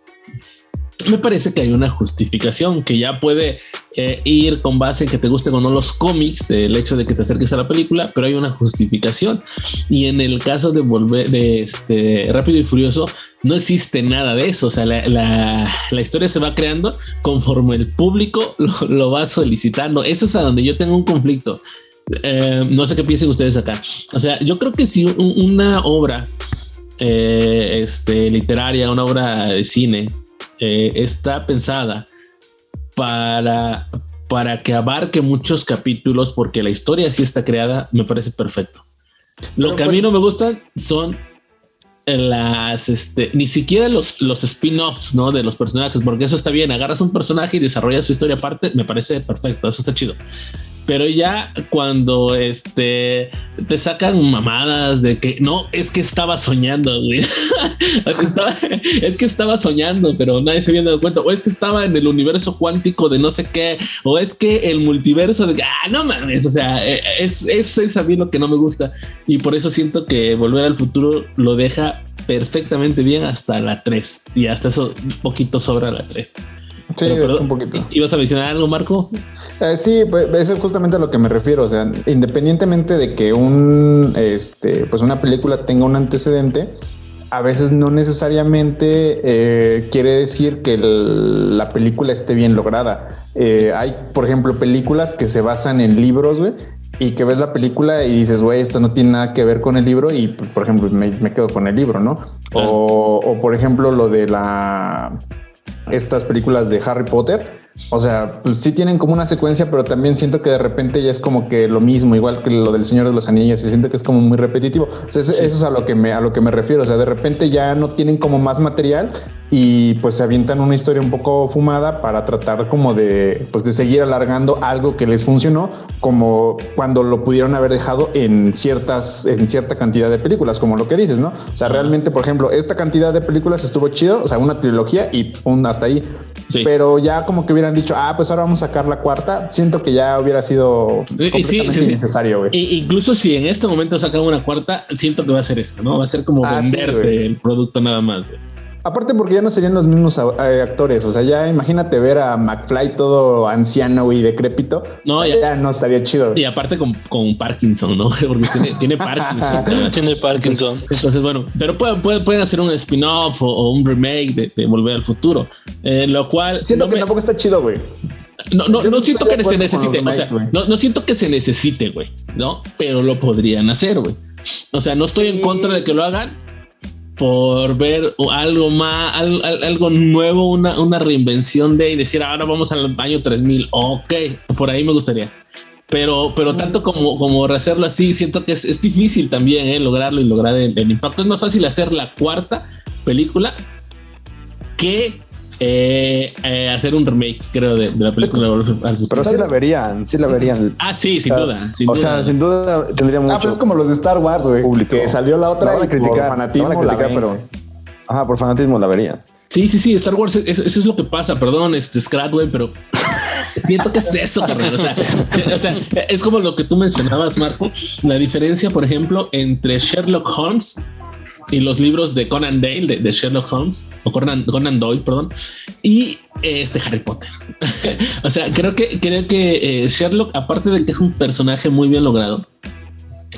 Speaker 3: me parece que hay una justificación que ya puede eh, ir con base en que te guste o no los cómics, el hecho de que te acerques a la película, pero hay una justificación. Y en el caso de volver de este Rápido y Furioso, no existe nada de eso. O sea, la, la, historia se va creando conforme el público lo, va solicitando. Eso es a donde yo tengo un conflicto. Eh, no sé qué piensen ustedes acá. O sea, yo creo que si una obra eh, este, literaria, una obra de cine, eh, está pensada para, para que abarque muchos capítulos, porque la historia sí está creada, me parece perfecto. Lo que a mí no me gustan son las, este, ni siquiera los, los spin-offs, ¿no? De los personajes, porque eso está bien, agarras un personaje y desarrollas su historia aparte, me parece perfecto, eso está chido pero ya cuando este te sacan mamadas de que no es que estaba soñando, güey. es que estaba soñando, pero nadie se había dado cuenta, o es que estaba en el universo cuántico de no sé qué, o es que el multiverso de ah, no mames, o sea, e, es, es, es a mí lo que no me gusta. Y por eso siento que Volver al Futuro lo deja perfectamente bien hasta la 3 y hasta eso un poquito sobra la 3.
Speaker 4: Sí, un poquito.
Speaker 3: ¿Ibas a mencionar algo, Marco?
Speaker 4: Eh, sí, pues eso es justamente a lo que me refiero. O sea, independientemente de que un, este, pues una película tenga un antecedente, a veces no necesariamente eh, quiere decir que la película esté bien lograda. Eh, hay, por ejemplo, películas que se basan en libros, güey, y que ves la película y dices, güey, esto no tiene nada que ver con el libro y, por ejemplo, me, quedo con el libro, ¿no? O, o, por ejemplo, lo de la estas películas de Harry Potter o sea, pues sí tienen como una secuencia, pero también siento que de repente ya es como que lo mismo, igual que lo del Señor de los Anillos, y siento que es como muy repetitivo. O sea, eso es a lo que me a lo que me refiero. O sea, de repente ya no tienen como más material y pues se avientan una historia un poco fumada para tratar como de pues de seguir alargando algo que les funcionó, como cuando lo pudieron haber dejado en ciertas en cierta cantidad de películas, como lo que dices, ¿no? O sea, realmente, por ejemplo, esta cantidad de películas estuvo chido, o sea, una trilogía y un hasta ahí. Pero ya como que hubieran dicho, ah, pues ahora vamos a sacar la cuarta, siento que ya hubiera sido completamente necesario, güey.
Speaker 3: Incluso si en este momento sacan una cuarta, siento que va a ser esto, ¿no? Va a ser como ah, venderte el producto nada más, güey.
Speaker 4: Aparte porque ya no serían los mismos eh, actores, o sea, ya imagínate ver a McFly todo anciano y decrépito. No, ya, no estaría chido.
Speaker 3: Y aparte con, con Parkinson, ¿no? Porque tiene, Parkinson.
Speaker 6: tiene Parkinson.
Speaker 3: Entonces, bueno, pero pueden, pueden, hacer un spin-off o, un remake de, Volver al Futuro, eh, lo cual...
Speaker 4: Siento que tampoco está chido, güey.
Speaker 3: No, no, no siento que se necesite, o sea, no, no siento que se necesite, güey, ¿no? Pero lo podrían hacer, güey. O sea, no estoy en contra de que lo hagan, por ver algo más, algo, nuevo, una, una, reinvención de y decir ahora vamos al año 3000. Ok, por ahí me gustaría. Pero, pero tanto como, como hacerlo así, siento que es, es difícil también eh, lograrlo y lograr el impacto. Es más fácil hacer la cuarta película que eh, eh, hacer un remake, creo, de, la película.
Speaker 5: Pero sí la verían, sí la verían.
Speaker 3: Ah, sí, sin duda.
Speaker 5: o sea, sin duda tendría mucho. Ah,
Speaker 4: pues es como los de Star Wars, güey. Que salió la otra y criticar, por fanatismo la pero.
Speaker 5: Ajá, por fanatismo la verían.
Speaker 3: Sí, sí, sí, Star Wars, eso, es lo que pasa, perdón, este Scratway, pero siento que es eso, carnal. O sea, o sea, es como lo que tú mencionabas, Marco. La diferencia, por ejemplo, entre Sherlock Holmes y los libros de Conan Dale, de, Sherlock Holmes, o Conan, Conan Doyle, perdón, y este Harry Potter. o sea, creo que, creo que eh, Sherlock, aparte de que es un personaje muy bien logrado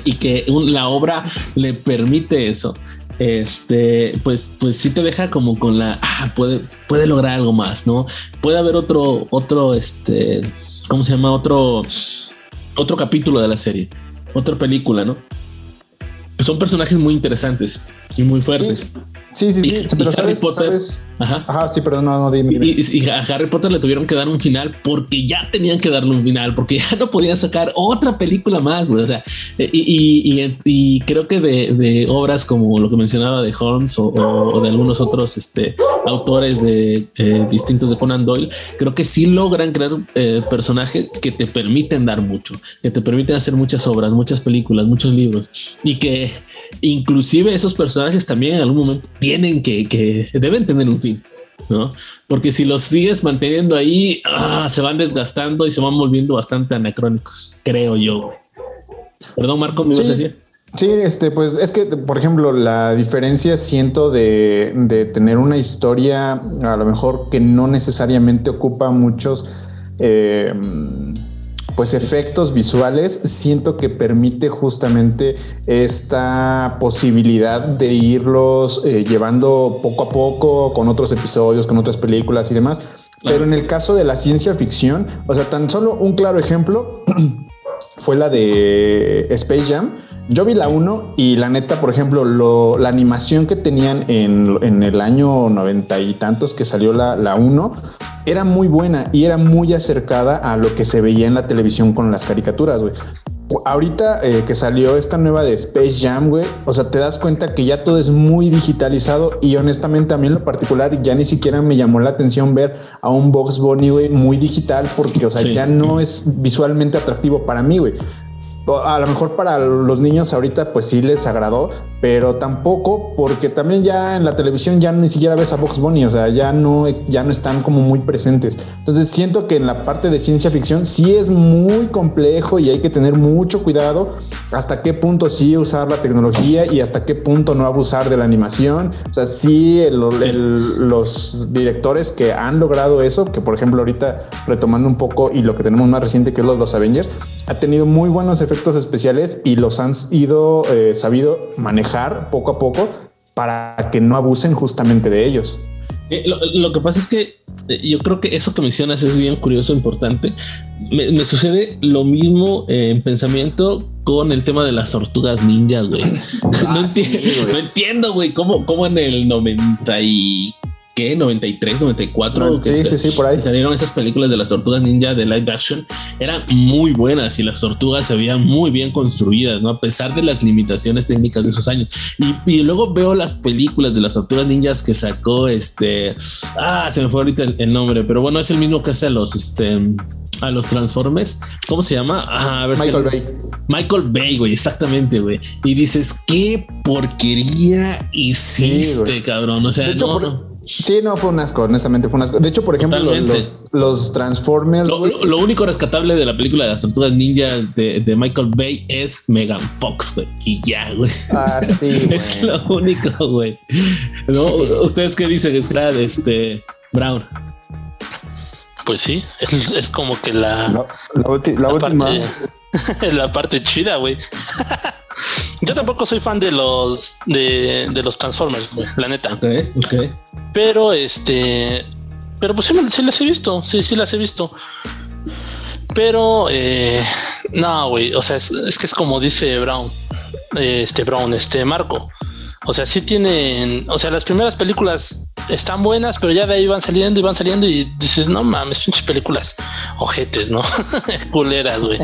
Speaker 3: y que la obra le permite eso, este, pues, pues sí te deja como con la, ah, puede, puede lograr algo más, ¿no? Puede haber otro, otro, este, ¿cómo se llama? Otro, otro capítulo de la serie, otra película, ¿no? Son personajes muy interesantes y muy fuertes.
Speaker 4: Sí, sí, sí.
Speaker 3: Y-
Speaker 4: sí, pero
Speaker 3: y Harry
Speaker 4: sabes,
Speaker 3: Potter-
Speaker 4: sabes-
Speaker 3: Ajá.
Speaker 4: Ajá, sí, perdón, no, no, dime. dime.
Speaker 3: Y, y a Harry Potter le tuvieron que dar un final porque ya tenían que darle un final, porque ya no podían sacar otra película más. güey. O sea, y, y- y- y creo que de, de obras como lo que mencionaba de Holmes o, o- o de algunos otros este, autores de eh, distintos de Conan Doyle, creo que sí logran crear eh, personajes que te permiten dar mucho, que te permiten hacer muchas obras, muchas películas, muchos libros y que inclusive esos personajes también en algún momento tienen que, que deben tener un fin. ¿no? Porque si los sigues manteniendo ahí, ah, se van desgastando y se van volviendo bastante anacrónicos, creo yo. Perdón, Marco, me ibas
Speaker 4: Sí.
Speaker 3: a decir.
Speaker 4: Sí, este, pues es que, por ejemplo, la diferencia siento de, de tener una historia a lo mejor que no necesariamente ocupa muchos eh, pues efectos visuales, siento que permite justamente esta posibilidad de irlos eh, llevando poco a poco con otros episodios, con otras películas y demás. Pero en el caso de la ciencia ficción, o sea, tan solo un claro ejemplo fue la de Space Jam. Yo vi la 1 y la neta, por ejemplo, lo- la animación que tenían en, en el año noventa y tantos que salió la, la 1 era muy buena y era muy acercada a lo que se veía en la televisión con las caricaturas, güey. Ahorita eh, que salió esta nueva de Space Jam, güey, o sea, te das cuenta que ya todo es muy digitalizado y honestamente a mí en lo particular ya ni siquiera me llamó la atención ver a un Box Bunny, güey, muy digital porque, o sea,
Speaker 3: Sí.
Speaker 4: ya no es visualmente atractivo para mí, güey. A lo mejor para los niños ahorita pues sí les agradó, pero tampoco porque también ya en la televisión ya ni siquiera ves a Box Bunny, o sea, ya no, ya no están como muy presentes. Entonces siento que en la parte de ciencia ficción sí es muy complejo y hay que tener mucho cuidado hasta qué punto sí usar la tecnología y hasta qué punto no abusar de la animación. O sea, sí, el- el- los directores que han logrado eso, que por ejemplo ahorita retomando un poco y lo que tenemos más reciente que es los, los Avengers, ha tenido muy buenos efectos especiales y los han ido eh, sabido manejar poco a poco para que no abusen justamente de ellos.
Speaker 3: Eh, lo, lo que pasa es que eh, yo creo que eso que mencionas es bien curioso, importante. Me, me sucede lo mismo eh, en pensamiento con el tema de las tortugas ninja, güey. no,
Speaker 4: sí,
Speaker 3: enti-
Speaker 4: güey.
Speaker 3: no entiendo, güey, cómo, cómo en el 90 y qué, 93, 94, que
Speaker 4: Sí,
Speaker 3: se-
Speaker 4: sí, sí, por ahí.
Speaker 3: salieron esas películas de las tortugas ninja de live action, eran muy buenas y las tortugas se veían muy bien construidas, ¿no? A pesar de las limitaciones técnicas de esos años. Y, y luego veo las películas de las tortugas ninjas que sacó este. Ah, se me fue ahorita el, el nombre, pero bueno, es el mismo que hace a los este. A los Transformers, ¿cómo se llama? Ah, a ver si-
Speaker 4: Michael Bay.
Speaker 3: Michael Bay, güey, exactamente, güey. Y dices, qué porquería hiciste, cabrón. O sea,
Speaker 4: De hecho,
Speaker 3: no,
Speaker 4: por-
Speaker 3: no.
Speaker 4: Sí, no, fue un asco, honestamente fue un asco. De hecho, por ejemplo, los, Transformers,
Speaker 3: Lo,
Speaker 4: güey,
Speaker 3: lo- lo único rescatable de la película de las tortugas ninja de, de Michael Bay es Megan Fox, güey. Y ya, güey.
Speaker 4: Ah, sí,
Speaker 3: Es lo único, güey. ¿No? ¿Ustedes qué dicen, Scrad? Este Brown.
Speaker 6: Pues sí, es, es como que la,
Speaker 5: La, la ulti- la
Speaker 6: la
Speaker 5: última.
Speaker 6: parte, la parte chida, güey. Yo tampoco soy fan de los de, de los Transformers, güey, la neta. Pero este, pero pues sí, sí las he visto, sí, sí las he visto. Pero eh, no, güey, o sea, es, es que es como dice Brown, este Brown, este Marco. O sea, sí tienen, o sea, las primeras películas están buenas, pero ya de ahí van saliendo y van saliendo y dices, no mames, pinches películas ojetes, ¿no? Culeras, güey.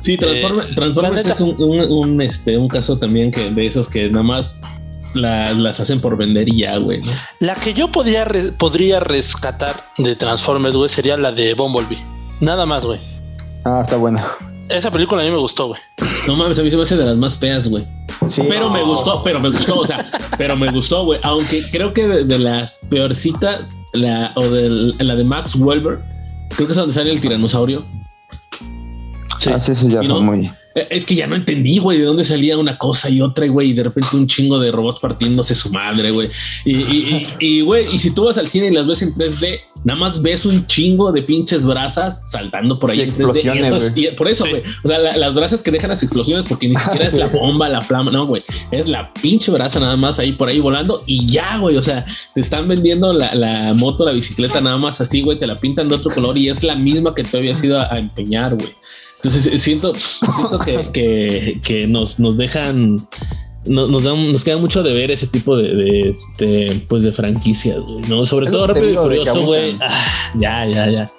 Speaker 3: Sí, Transformers,
Speaker 6: Eh,
Speaker 3: Transformers es un, un- un, este, un caso también que de esos que nada más la- las hacen por vender y ya, güey. ¿no?
Speaker 6: La que yo podría, re- podría rescatar de Transformers, güey, sería la de Bumblebee. Nada más, güey.
Speaker 5: Ah, está buena.
Speaker 6: Esa película a mí me gustó, güey.
Speaker 3: No mames, a mí se me hace de las más feas, güey.
Speaker 4: Sí,
Speaker 3: Pero me gustó, pero me gustó, o sea, pero me gustó, güey. Aunque creo que de, de las peorcitas, la, o de la de Max Welber, creo que es donde sale el tiranosaurio.
Speaker 6: Sí.
Speaker 5: Ah, sí, sí, ya
Speaker 3: Y
Speaker 5: son
Speaker 3: no-
Speaker 5: muy.
Speaker 3: Es que ya no entendí, güey, de dónde salía una cosa y otra, güey, y de repente un chingo de robots partiéndose su madre, güey. Y, y, y, y, güey, y si tú vas al cine y las ves en 3D, nada más ves un chingo de pinches brasas saltando por ahí
Speaker 4: Y
Speaker 3: en 3D.
Speaker 4: explosiones,
Speaker 3: Eso es-
Speaker 4: güey.
Speaker 3: y por eso,
Speaker 6: Sí.
Speaker 3: güey. O sea, la- las brasas que dejan las explosiones, porque ni siquiera es la bomba, la flama, no, güey. Es la pinche brasa nada más ahí por ahí volando y ya, güey. O sea, te están vendiendo la, la moto, la bicicleta nada más así, güey. Te la pintan de otro color y es la misma que te habías ido a, a empeñar, güey. Entonces eh, siento, siento que, que, que nos, nos dejan, no- nos dan, nos queda mucho de ver ese tipo de, de, este, pues de franquicias, ¿no? Sobre
Speaker 4: Es
Speaker 3: todo rápido y furioso, güey. Ah, ya, ya, ya.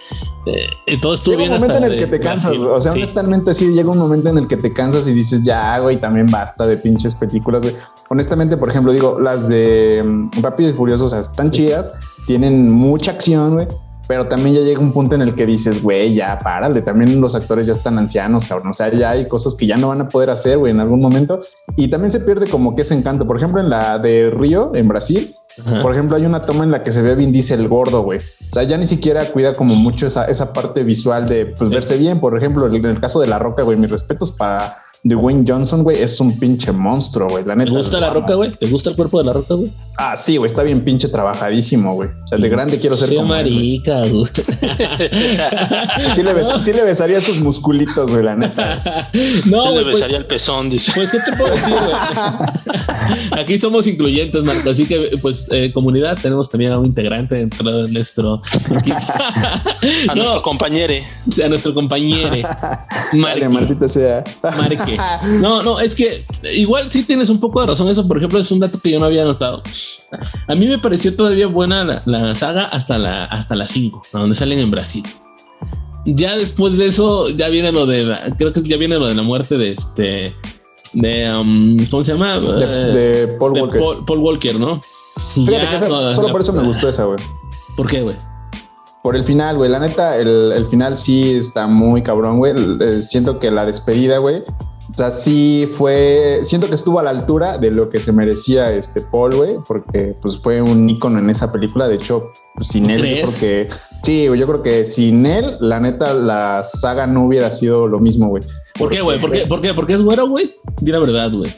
Speaker 3: Eh, eh, todo estuvo
Speaker 4: Llega
Speaker 3: bien
Speaker 4: un momento
Speaker 3: hasta
Speaker 4: en el que te cansas,
Speaker 3: Brasil.
Speaker 4: o sea,
Speaker 3: Sí.
Speaker 4: honestamente sí, llega un momento en el que te cansas y dices, ya, güey, también basta de pinches películas, güey. Honestamente, por ejemplo, digo, las de mm, Rápido y Furioso, o sea, están chidas, tienen mucha acción, güey, pero también ya llega un punto en el que dices, güey, ya, párale, también los actores ya están ancianos, cabrón, o sea, ya hay cosas que ya no van a poder hacer, güey, en algún momento, y también se pierde como que ese encanto, por ejemplo, en la de Río, en Brasil,
Speaker 3: Ajá.
Speaker 4: por ejemplo, hay una toma en la que se ve Vin Diesel gordo, güey. O sea, ya ni siquiera cuida como mucho esa, esa parte visual de pues,
Speaker 3: Sí.
Speaker 4: verse bien. Por ejemplo, en el caso de La Roca, güey, mis respetos para Dwayne Johnson, güey, es un pinche monstruo, güey. La
Speaker 3: ¿Te
Speaker 4: neta.
Speaker 3: gusta la roca, güey? ¿Te gusta el cuerpo de la roca, güey?
Speaker 4: Ah, sí, güey, está bien pinche trabajadísimo, güey. O sea, de grande quiero ser
Speaker 3: Sí,
Speaker 4: como él, güey.
Speaker 3: marica, güey.
Speaker 4: Sí le, bes- sí le besaría sus musculitos, güey, la neta.
Speaker 3: No,
Speaker 6: le
Speaker 3: pues,
Speaker 6: besaría el pezón, dice.
Speaker 3: Pues, ¿qué te puedo decir, güey? Aquí somos incluyentes, Marco. Así que, pues, eh, comunidad, tenemos también a un integrante dentro de nuestro equipo.
Speaker 6: A
Speaker 3: no,
Speaker 6: nuestro compañero.
Speaker 3: a nuestro compañero.
Speaker 4: Dale,
Speaker 3: Marque.
Speaker 4: maldita sea.
Speaker 3: Marque. No, no, es que igual sí tienes un poco de razón. Eso, por ejemplo, es un dato que yo no había notado. A mí me pareció todavía buena la, la saga hasta la hasta las 5, a donde salen en Brasil. Ya después de eso, ya viene lo de la, creo que ya viene lo de la muerte de este, de, um, ¿cómo se llama?
Speaker 4: De,
Speaker 3: Eh,
Speaker 4: de Paul
Speaker 3: de
Speaker 4: Walker.
Speaker 3: Paul, Paul Walker, ¿no?
Speaker 4: Fíjate
Speaker 3: Ya
Speaker 4: que esa-
Speaker 3: con
Speaker 4: solo por eso me gustó esa, güey.
Speaker 3: ¿Por qué, güey?
Speaker 4: Por el final, güey. La neta, el, el final sí está muy cabrón, güey. Eh, Siento que la despedida, güey. O sea, sí fue. Siento que estuvo a la altura de lo que se merecía este Paul, güey, porque pues fue un ícono en esa película. De hecho, pues, sin él, yo
Speaker 3: ¿Crees?
Speaker 4: creo que. Sí, yo creo que sin él, la neta, la saga no hubiera sido lo mismo, güey.
Speaker 3: ¿Por qué, güey? ¿Por qué? ¿Por qué? ¿Por qué es güero, güey? Di la verdad, güey.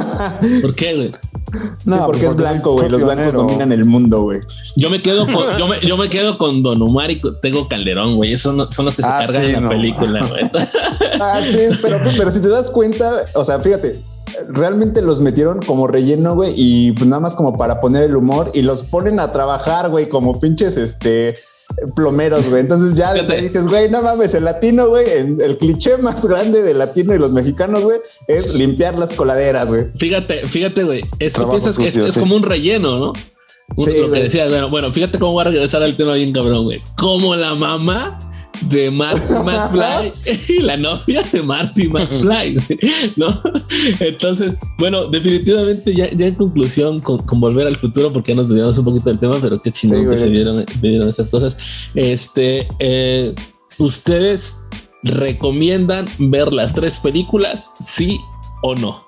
Speaker 3: ¿Por qué, güey?
Speaker 4: No,
Speaker 5: Sí,
Speaker 4: porque es blanco, güey. Los blancos dominan el mundo, güey.
Speaker 3: Yo me quedo con, yo me, yo me quedo con Don Omar y Tego Calderón, güey. Esos no- son los que se
Speaker 5: Ah,
Speaker 3: cargan
Speaker 5: sí,
Speaker 3: en la
Speaker 5: no.
Speaker 3: película, güey.
Speaker 4: Ah, sí, pero, pero si te das cuenta, o sea, fíjate, realmente los metieron como relleno, güey, y pues nada más como para poner el humor y los ponen a trabajar, güey, como pinches, este plomeros, güey. Entonces ya ahí dices, güey, no mames, el latino, güey, el, cliché más grande del latino y los mexicanos, güey, es limpiar las coladeras, güey.
Speaker 3: Fíjate, fíjate, güey. Esto piensas que es, es como un relleno, ¿no?
Speaker 4: Sí,
Speaker 3: Lo que decías, bueno, bueno, fíjate cómo voy a regresar al tema bien cabrón, güey. Como la mamá de Marty McFly y la novia de Marty McFly, ¿no? Entonces, bueno, definitivamente ya, ya en conclusión con, con Volver al Futuro, porque ya nos desviamos un poquito del tema, pero qué chingón
Speaker 4: Sí,
Speaker 3: que se se dieron esas cosas. Este, eh, ¿ustedes recomiendan ver las tres películas, sí o no?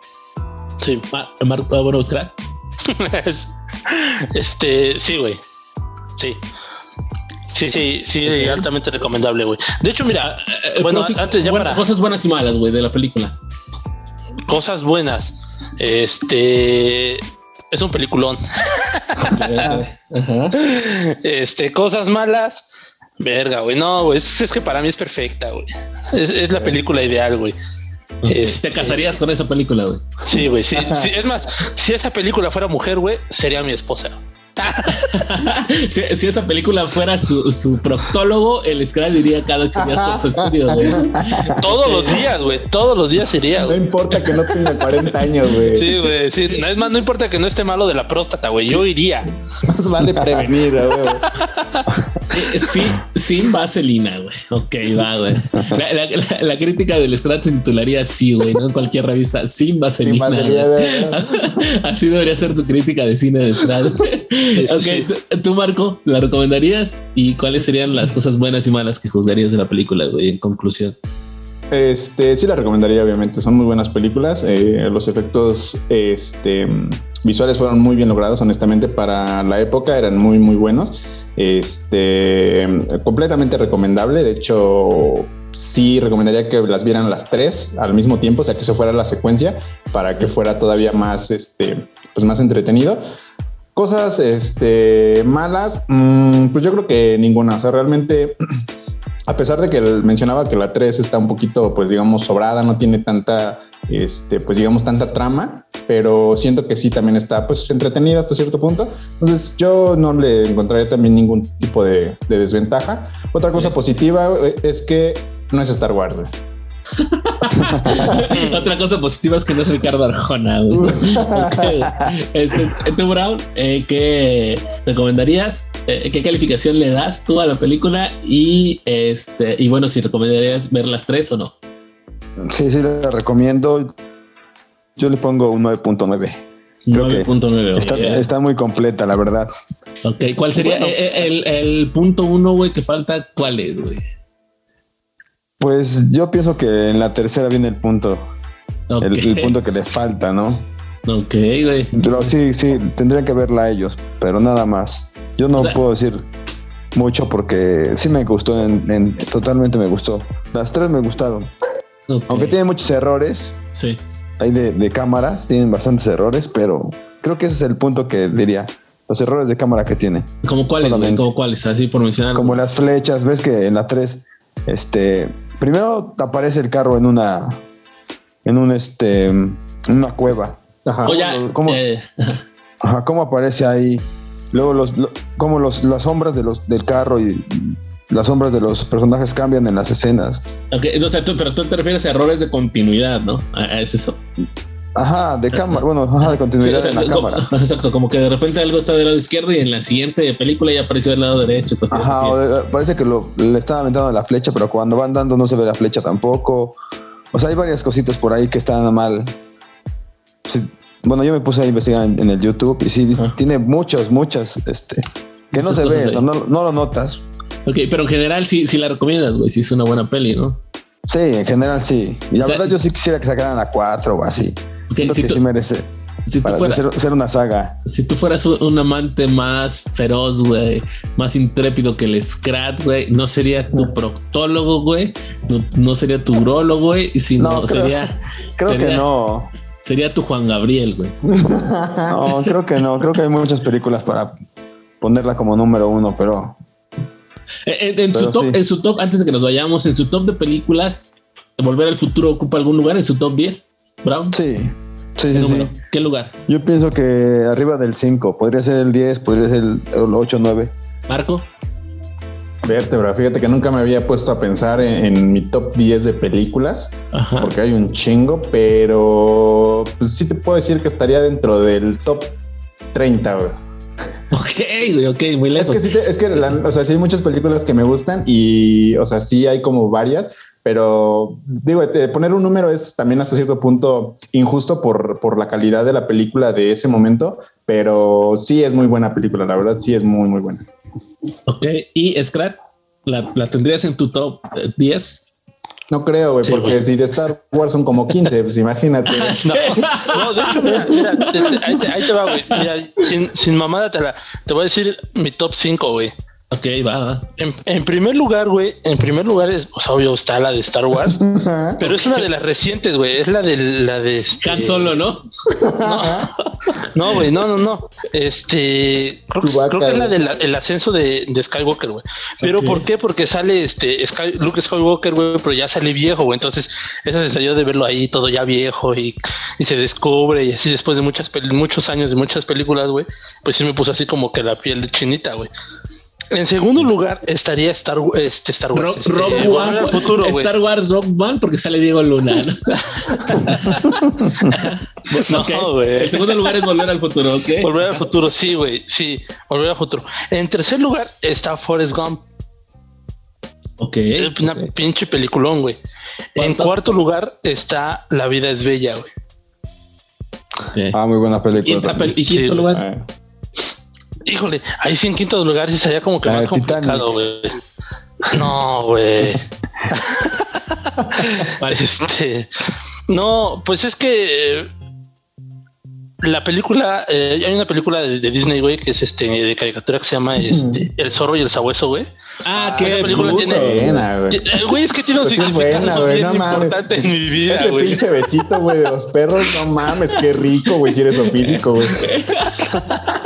Speaker 6: Sí.
Speaker 3: Ma- Marco, bueno, Oscar.
Speaker 6: Es- este, sí, güey. Sí. Sí, sí, sí, altamente recomendable, güey. De hecho, mira,
Speaker 3: Eh,
Speaker 6: bueno,
Speaker 3: pero sí,
Speaker 6: antes ya
Speaker 3: bueno,
Speaker 6: para
Speaker 3: cosas buenas y malas, güey, de la película.
Speaker 6: cosas buenas. Este es un peliculón.
Speaker 3: Ajá.
Speaker 6: Este, cosas malas. Verga, güey. No, güey. Es, es que para mí es perfecta, güey. Es, es la película ideal, güey. Este-
Speaker 3: Te casarías con esa película, güey.
Speaker 6: Sí, güey. Sí, sí. Es más, si esa película fuera mujer, güey, sería mi esposa.
Speaker 3: si, si esa película fuera su, su proctólogo, el Scratch diría cada ocho días por su estudio, güey.
Speaker 6: Todos los días, güey. Todos los días iría,
Speaker 4: No
Speaker 6: güey.
Speaker 4: importa que no tenga 40 años, güey.
Speaker 6: Sí, güey. Sí. No, es más, no importa que no esté malo de la próstata, güey. Yo iría.
Speaker 4: Más vale prevenir, güey.
Speaker 3: Eh, Sí, sin vaselina, güey. Ok, va, güey. La, la- la- la crítica del Scratch se titularía así, güey, no en cualquier revista, sin vaselina.
Speaker 4: Sin.
Speaker 3: Así debería ser tu crítica de cine de Scratch. Ok,
Speaker 6: sí.
Speaker 3: tú- tú, Marco, ¿la recomendarías? ¿Y cuáles serían las cosas buenas y malas que juzgarías de la película, güey, en conclusión?
Speaker 4: Este, sí la recomendaría, obviamente. Son muy buenas películas. Eh, los efectos este, visuales fueron muy bien logrados, honestamente, para la época eran muy, muy buenos. Este, completamente recomendable. De hecho, sí recomendaría que las vieran las tres al mismo tiempo, o sea, que se fuera la secuencia para que fuera todavía más, este, pues más entretenido. Cosas este, malas, mm, pues yo creo que ninguna. O sea, realmente a pesar de que mencionaba que la 3 está un poquito, pues digamos, sobrada, no tiene tanta, este, pues digamos, tanta trama, pero siento que sí también está, pues, entretenida hasta cierto punto. Entonces, yo no le encontraría también ningún tipo de, desventaja. Otra cosa positiva eh, es que no es Star Wars.
Speaker 3: Otra cosa positiva es que no es Ricardo Arjona. este, Brown, eh, ¿qué recomendarías? Eh, ¿Qué calificación le das tú a la película? Y este, y bueno, si recomendarías ver las tres o no.
Speaker 5: Sí, sí, la recomiendo. Yo le pongo un 9.9.
Speaker 3: 9.9.
Speaker 5: Está, está, muy completa, la verdad.
Speaker 3: Ok, ¿cuál sería eh, el, el, punto uno, güey, que falta? ¿Cuál es, güey?
Speaker 5: Pues yo pienso que en la tercera viene el punto. El, punto que le falta, ¿no?
Speaker 3: Ok, güey.
Speaker 5: Pero sí, sí, tendrían que verla ellos, pero nada más. Yo no puedo decir mucho porque sí me gustó, en, totalmente me gustó. Las tres me gustaron. Aunque tiene muchos errores.
Speaker 3: Sí.
Speaker 5: Hay de, de, cámaras, tienen bastantes errores, pero creo que ese es el punto que diría. Los errores de cámara que tiene.
Speaker 3: ¿Como cuáles? ¿Como cuáles? Así por mencionar.
Speaker 5: Como las flechas, ves que en la 3 este, primero aparece el carro en una, en un este, en una cueva.
Speaker 3: Ajá.
Speaker 5: ¿Cómo, eh, ajá, ¿Cómo aparece ahí? Luego los, como los, las sombras de los, del carro y las sombras de los personajes cambian en las escenas.
Speaker 3: Ok, entonces, tú, pero tú te refieres a errores de continuidad, ¿no? Es eso.
Speaker 5: Ajá, de cámara, bueno, ajá, de continuidad en la cámara.
Speaker 3: Exacto, como que de repente algo está del lado izquierdo y en la siguiente película ya apareció del lado derecho.
Speaker 5: Pues, ajá, parece que lo, le estaba aventando la flecha, pero cuando van dando no se ve la flecha tampoco. O sea, hay varias cositas por ahí que están mal. bueno, yo me puse a investigar en, el YouTube y sí, tiene muchas, muchas, este, que no se ve, no, no, lo notas.
Speaker 3: Ok, pero en general sí, sí la recomiendas, güey, sí es una buena peli, ¿no?
Speaker 5: Sí, en general sí. Y la verdad yo sí quisiera que sacaran a cuatro o así si que sí merece. Si para ser, una saga.
Speaker 3: Si tú fueras un, amante más feroz, güey, más intrépido que el Scrat, güey, no sería tu proctólogo, güey, no, sería tu urologo, güey, y si no, sería.
Speaker 5: Creo que no.
Speaker 3: Sería tu Juan Gabriel, güey.
Speaker 5: no, creo que no. Creo que hay muchas películas para ponerla como número uno, pero.
Speaker 3: En, su top, en su top, antes de que nos vayamos, en su top de películas, Volver al futuro ocupa algún lugar en su top 10. Brown.
Speaker 5: Sí. Sí, ¿Qué, sí,
Speaker 3: ¿Qué lugar?
Speaker 5: Yo pienso que arriba del 5, podría ser el 10, podría ser el, 8, 9.
Speaker 3: Marco.
Speaker 4: Vértebra, fíjate que nunca me había puesto a pensar en, mi top 10 de películas, porque hay un chingo, pero pues, sí te puedo decir que estaría dentro del top 30, güey.
Speaker 3: Ok, ok, muy lejos.
Speaker 4: Es que, sí, es que o sea, sí hay muchas películas que me gustan y, o sea, sí hay como varias, pero digo, poner un número es también hasta cierto punto injusto por, por la calidad de la película de ese momento, pero sí es muy buena película, la verdad, sí es muy, muy buena.
Speaker 3: Ok, y Scrat, ¿la, la tendrías en tu top 10? Eh,
Speaker 4: no creo, güey, porque si de Star Wars son como 15, pues imagínate.
Speaker 6: no, no, de hecho, mira, mira ahí, te, ahí, te, va, güey. Mira, sin, sin mamada te, la, te voy a decir mi top 5, güey.
Speaker 3: Ok, va, va.
Speaker 6: En, primer lugar, güey, en primer lugar es, pues, obvio, está la de Star Wars, pero es una de las recientes, güey, es la de la de
Speaker 3: este... Han Solo, ¿no?
Speaker 6: No, güey, no, no, no. Este, creo, que, es la del ascenso de, Skywalker, güey. Pero ¿por qué? Porque sale este Luke Skywalker, güey, pero ya sale viejo, güey. Entonces, esa se salió de verlo ahí todo ya viejo y, y se descubre y así después de muchas muchos años de muchas películas, güey, pues sí me puso así como que la piel de chinita, güey. En segundo lugar estaría Star, este, Star Wars. Este,
Speaker 3: Rock One, futuro, Star Wars Rock One porque sale Diego Luna. ¿no? no, El segundo lugar es Volver al Futuro, ¿ok?
Speaker 6: Volver al Futuro, sí, güey. Sí, Volver al Futuro. En tercer lugar está Forrest Gump.
Speaker 3: Ok.
Speaker 6: Una pinche peliculón, güey. En cuarto lugar está La vida es bella, güey.
Speaker 5: Ah, muy buena película.
Speaker 3: ¿Y, quinto lugar? Ah.
Speaker 6: Híjole, ahí sí en quinto lugar sí sería como que más complicado, güey. No, güey. este, no, pues es que la película, eh, hay una película de, de Disney, güey, que es este de caricatura que se llama este, El zorro y el sabueso, güey.
Speaker 3: Ah,
Speaker 6: esa
Speaker 3: qué
Speaker 6: película
Speaker 3: bruto.
Speaker 6: tiene-
Speaker 4: Buena, güey.
Speaker 6: Eh, Güey, es que tiene un significado
Speaker 4: güey, no
Speaker 6: importante en mi vida,
Speaker 4: Ese
Speaker 6: güey.
Speaker 4: pinche besito, güey, de los perros, no mames, qué rico, güey, si eres ofílico, güey.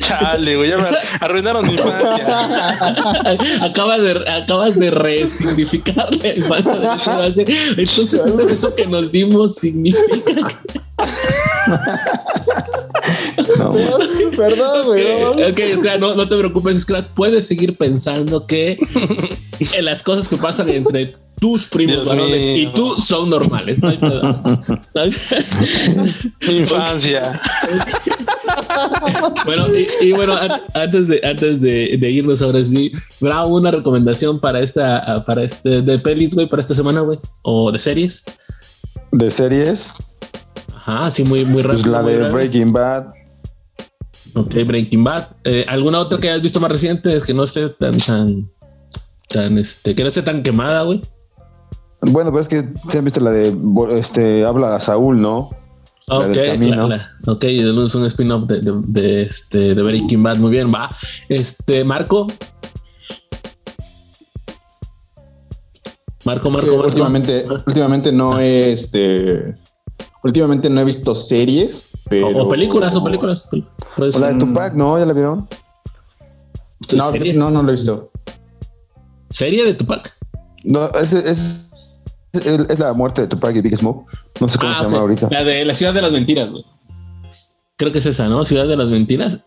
Speaker 6: Chale, güey, ya me arruinaron mi infancia.
Speaker 3: acabas de acabas de resignificar la infancia. Entonces ese beso que nos dimos significa que-
Speaker 5: No,
Speaker 4: Perdón, güey. no.
Speaker 3: Ok, Scrat, no, no te preocupes, Scrat. Puedes seguir pensando que en las cosas que pasan entre tus primos
Speaker 6: Dios
Speaker 3: varones
Speaker 6: mío.
Speaker 3: y tú son normales. No hay
Speaker 6: infancia.
Speaker 3: Bueno, y, y bueno, an- antes de antes de, de irnos ahora sí, Bravo, una recomendación para esta para este de pelis, güey, para esta semana, güey, o de series.
Speaker 5: de series,
Speaker 3: Ajá, así muy muy rápido.
Speaker 5: pues la
Speaker 3: muy
Speaker 5: de. Breaking Bad.
Speaker 3: Ok, Breaking Bad. Eh, ¿Alguna otra que hayas visto más reciente que no esté tan, tan, tan, este, que no esté tan quemada, güey?
Speaker 5: Bueno, pues es que se han visto la de este habla a Saúl, ¿no? La
Speaker 3: Ok,
Speaker 5: camino.
Speaker 3: la- la- ok, es un spin-off de, de, de, este, de Breaking Bad. Muy bien, va. Este, Marco. Marco, Marco, Marco.
Speaker 4: últimamente, últimamente no he, este, últimamente no he visto series, pero
Speaker 3: O, o películas, o películas.
Speaker 5: O la de Tupac, ¿no? ¿Ya la vieron?
Speaker 4: No,
Speaker 3: ¿Series?
Speaker 4: no, no lo he visto.
Speaker 3: ¿Serie de Tupac?
Speaker 5: No, es, es, es, la muerte de Tupac y Big Smoke. No sé cómo
Speaker 3: Ah,
Speaker 5: se llama ahorita.
Speaker 3: La de la ciudad de las mentiras, güey. Creo que es esa, ¿no? Ciudad de las mentiras.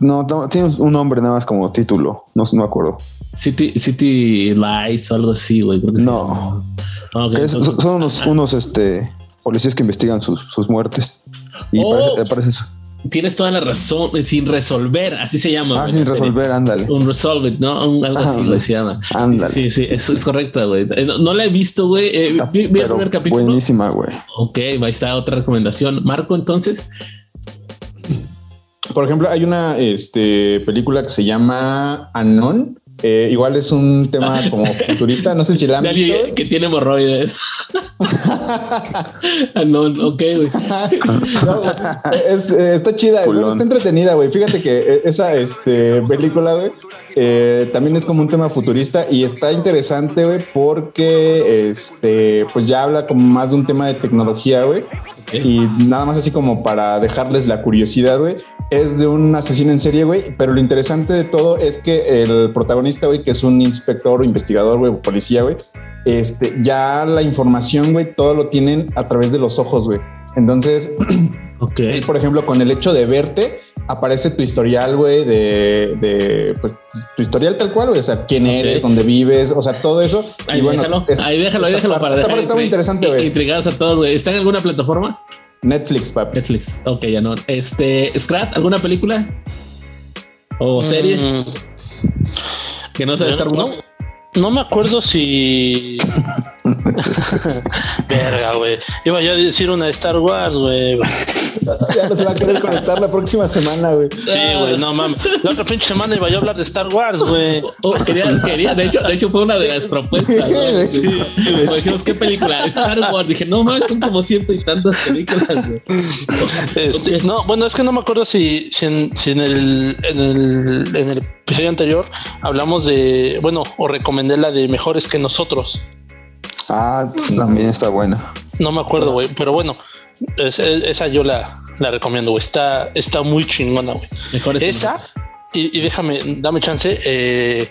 Speaker 5: No, no, tiene un nombre nada más como título. No, sé, no me acuerdo.
Speaker 3: City, City Lies o algo así, güey. Creo que sí.
Speaker 5: No. Es-
Speaker 3: entonces-
Speaker 5: son unos, unos este, policías que investigan sus, sus muertes. Y
Speaker 3: Oh.
Speaker 5: parece, parece eso.
Speaker 3: Tienes toda la razón, eh, sin resolver, así se llama.
Speaker 5: Ah, sin
Speaker 3: serie.
Speaker 5: resolver, ándale.
Speaker 3: Un Resolve ¿no? Un- algo así güey, se llama.
Speaker 5: ándale.
Speaker 3: Sí, sí, eso es correcto, güey. Eh, No, no la he visto, güey. Eh, vi, vi el primer capítulo.
Speaker 5: buenísima, güey.
Speaker 3: Ok, ahí está otra recomendación. Marco, entonces.
Speaker 4: Por ejemplo, hay una este, película que se llama Anon. Eh, igual es un tema como futurista. No sé si la han visto.
Speaker 3: que tiene hemorroides. Ah, no, ok, güey.
Speaker 4: No, es, eh, está chida, está entretenida, güey. Fíjate que eh, esa este, película, güey, eh, también es como un tema futurista y está interesante, güey, porque este, pues ya habla como más de un tema de tecnología, güey. Y nada más así como para dejarles la curiosidad, güey. Es de un asesino en serie, güey. Pero lo interesante de todo es que el protagonista, güey, que es un inspector o investigador, güey, o policía, güey, este, ya la información, güey, todo lo tienen a través de los ojos, güey. Entonces,
Speaker 3: Ok.
Speaker 4: por ejemplo, con el hecho de verte, aparece tu historial, güey, de, de, pues, tu historial tal cual, güey. O sea, quién eres, dónde vives, o sea, todo eso.
Speaker 3: Ahí
Speaker 4: Y bueno,
Speaker 3: déjalo,
Speaker 4: es-
Speaker 3: ahí déjalo, ahí déjalo para dejar
Speaker 4: está muy interesante, güey.
Speaker 3: Intrigados a todos, güey. ¿Está en alguna plataforma?
Speaker 4: Netflix, papi.
Speaker 3: Netflix. Ok, ya no. Este, Scrat, ¿alguna película? ¿O serie?
Speaker 6: Mm,
Speaker 3: que no sea de Star Wars.
Speaker 6: No, no me acuerdo si. Verga, güey. Iba yo a decir una de Star Wars, güey.
Speaker 4: Ya no se va a querer conectar la próxima semana, güey.
Speaker 6: Sí, güey, no mames. La otra pinche semana iba yo a hablar de Star Wars, güey.
Speaker 3: Oh, quería, quería, de hecho, de hecho fue una de las propuestas. ¿no?
Speaker 4: Sí,
Speaker 3: dijimos, ¿qué película? Star Wars. Dije, no más, son como ciento y tantas películas. güey.
Speaker 6: Este. No, bueno, es que no me acuerdo si, si, en, si en el, en, el, en el episodio anterior hablamos de, bueno, o recomendé la de Mejores que nosotros.
Speaker 5: Ah, también está buena.
Speaker 6: No me acuerdo, güey, pero bueno, es- es- esa yo la, la recomiendo, güey. Está, está muy chingona, güey. Esa, y, y déjame, dame chance. eh,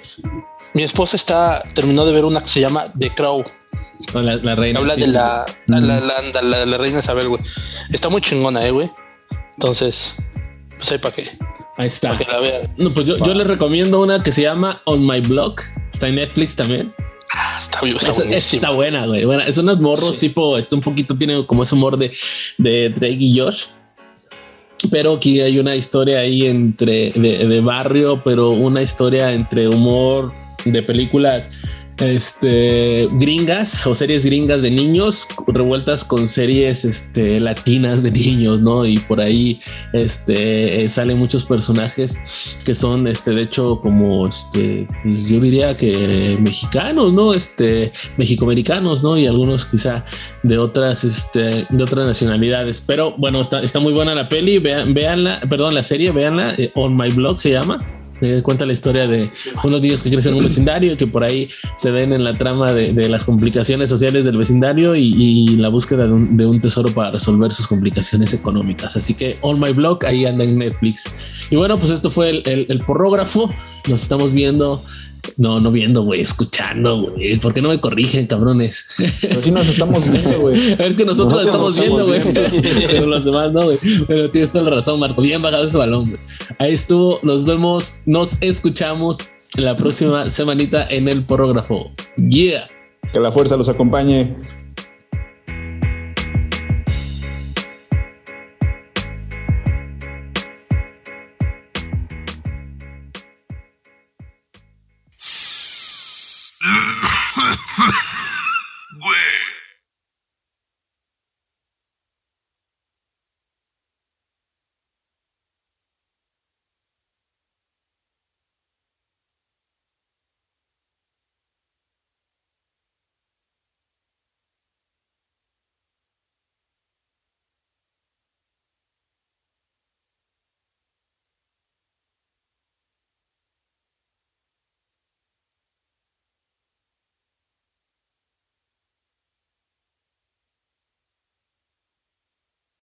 Speaker 6: mi esposa está, terminó de ver una que se llama The Crow.
Speaker 3: La, la reina.
Speaker 6: Habla
Speaker 3: sí,
Speaker 6: de
Speaker 3: sí.
Speaker 6: la, la, la, la- la- la reina Isabel, güey. Está muy chingona, eh, güey. Entonces, pues ahí para que,
Speaker 3: Ahí está.
Speaker 6: pa' que la vean.
Speaker 3: No, pues yo, yo les recomiendo una que se llama On My Blog. Está en Netflix también.
Speaker 6: Está, está buenísimo.
Speaker 3: está buena, güey. Bueno, es unos morros
Speaker 6: Sí.
Speaker 3: tipo, está un poquito, tiene como ese humor de, de Drake y Josh. Pero aquí hay una historia ahí entre de, de barrio, pero una historia entre humor de películas este, gringas o series gringas de niños revueltas con series este, latinas de niños, ¿no? Y por ahí este, salen muchos personajes que son, este, de hecho, como, este, pues yo diría que mexicanos, ¿no? Este, mexicoamericanos, ¿no? Y algunos quizá de otras, este, de otras nacionalidades. Pero bueno, está, está muy buena la peli, vean, veanla, perdón, la serie, veanla, eh, On My Blog se llama cuenta la historia de unos niños que crecen en un vecindario que por ahí se ven en la trama de, las complicaciones sociales del vecindario y, la búsqueda de un, tesoro para resolver sus complicaciones económicas. Así que On My Blog ahí anda en Netflix. Y bueno, pues esto fue el, el porrógrafo. Nos estamos viendo no, no viendo, güey, escuchando, güey. ¿Por qué no me corrigen, cabrones?
Speaker 4: Pero si nos estamos viendo, güey.
Speaker 3: Es que nosotros, estamos, viendo, güey. Pero los demás no, güey. Pero tienes toda la razón, Marco. Bien bajado ese balón, güey. Ahí estuvo. Nos vemos, nos escuchamos la próxima semanita en el porrógrafo. Yeah.
Speaker 4: Que la fuerza los acompañe.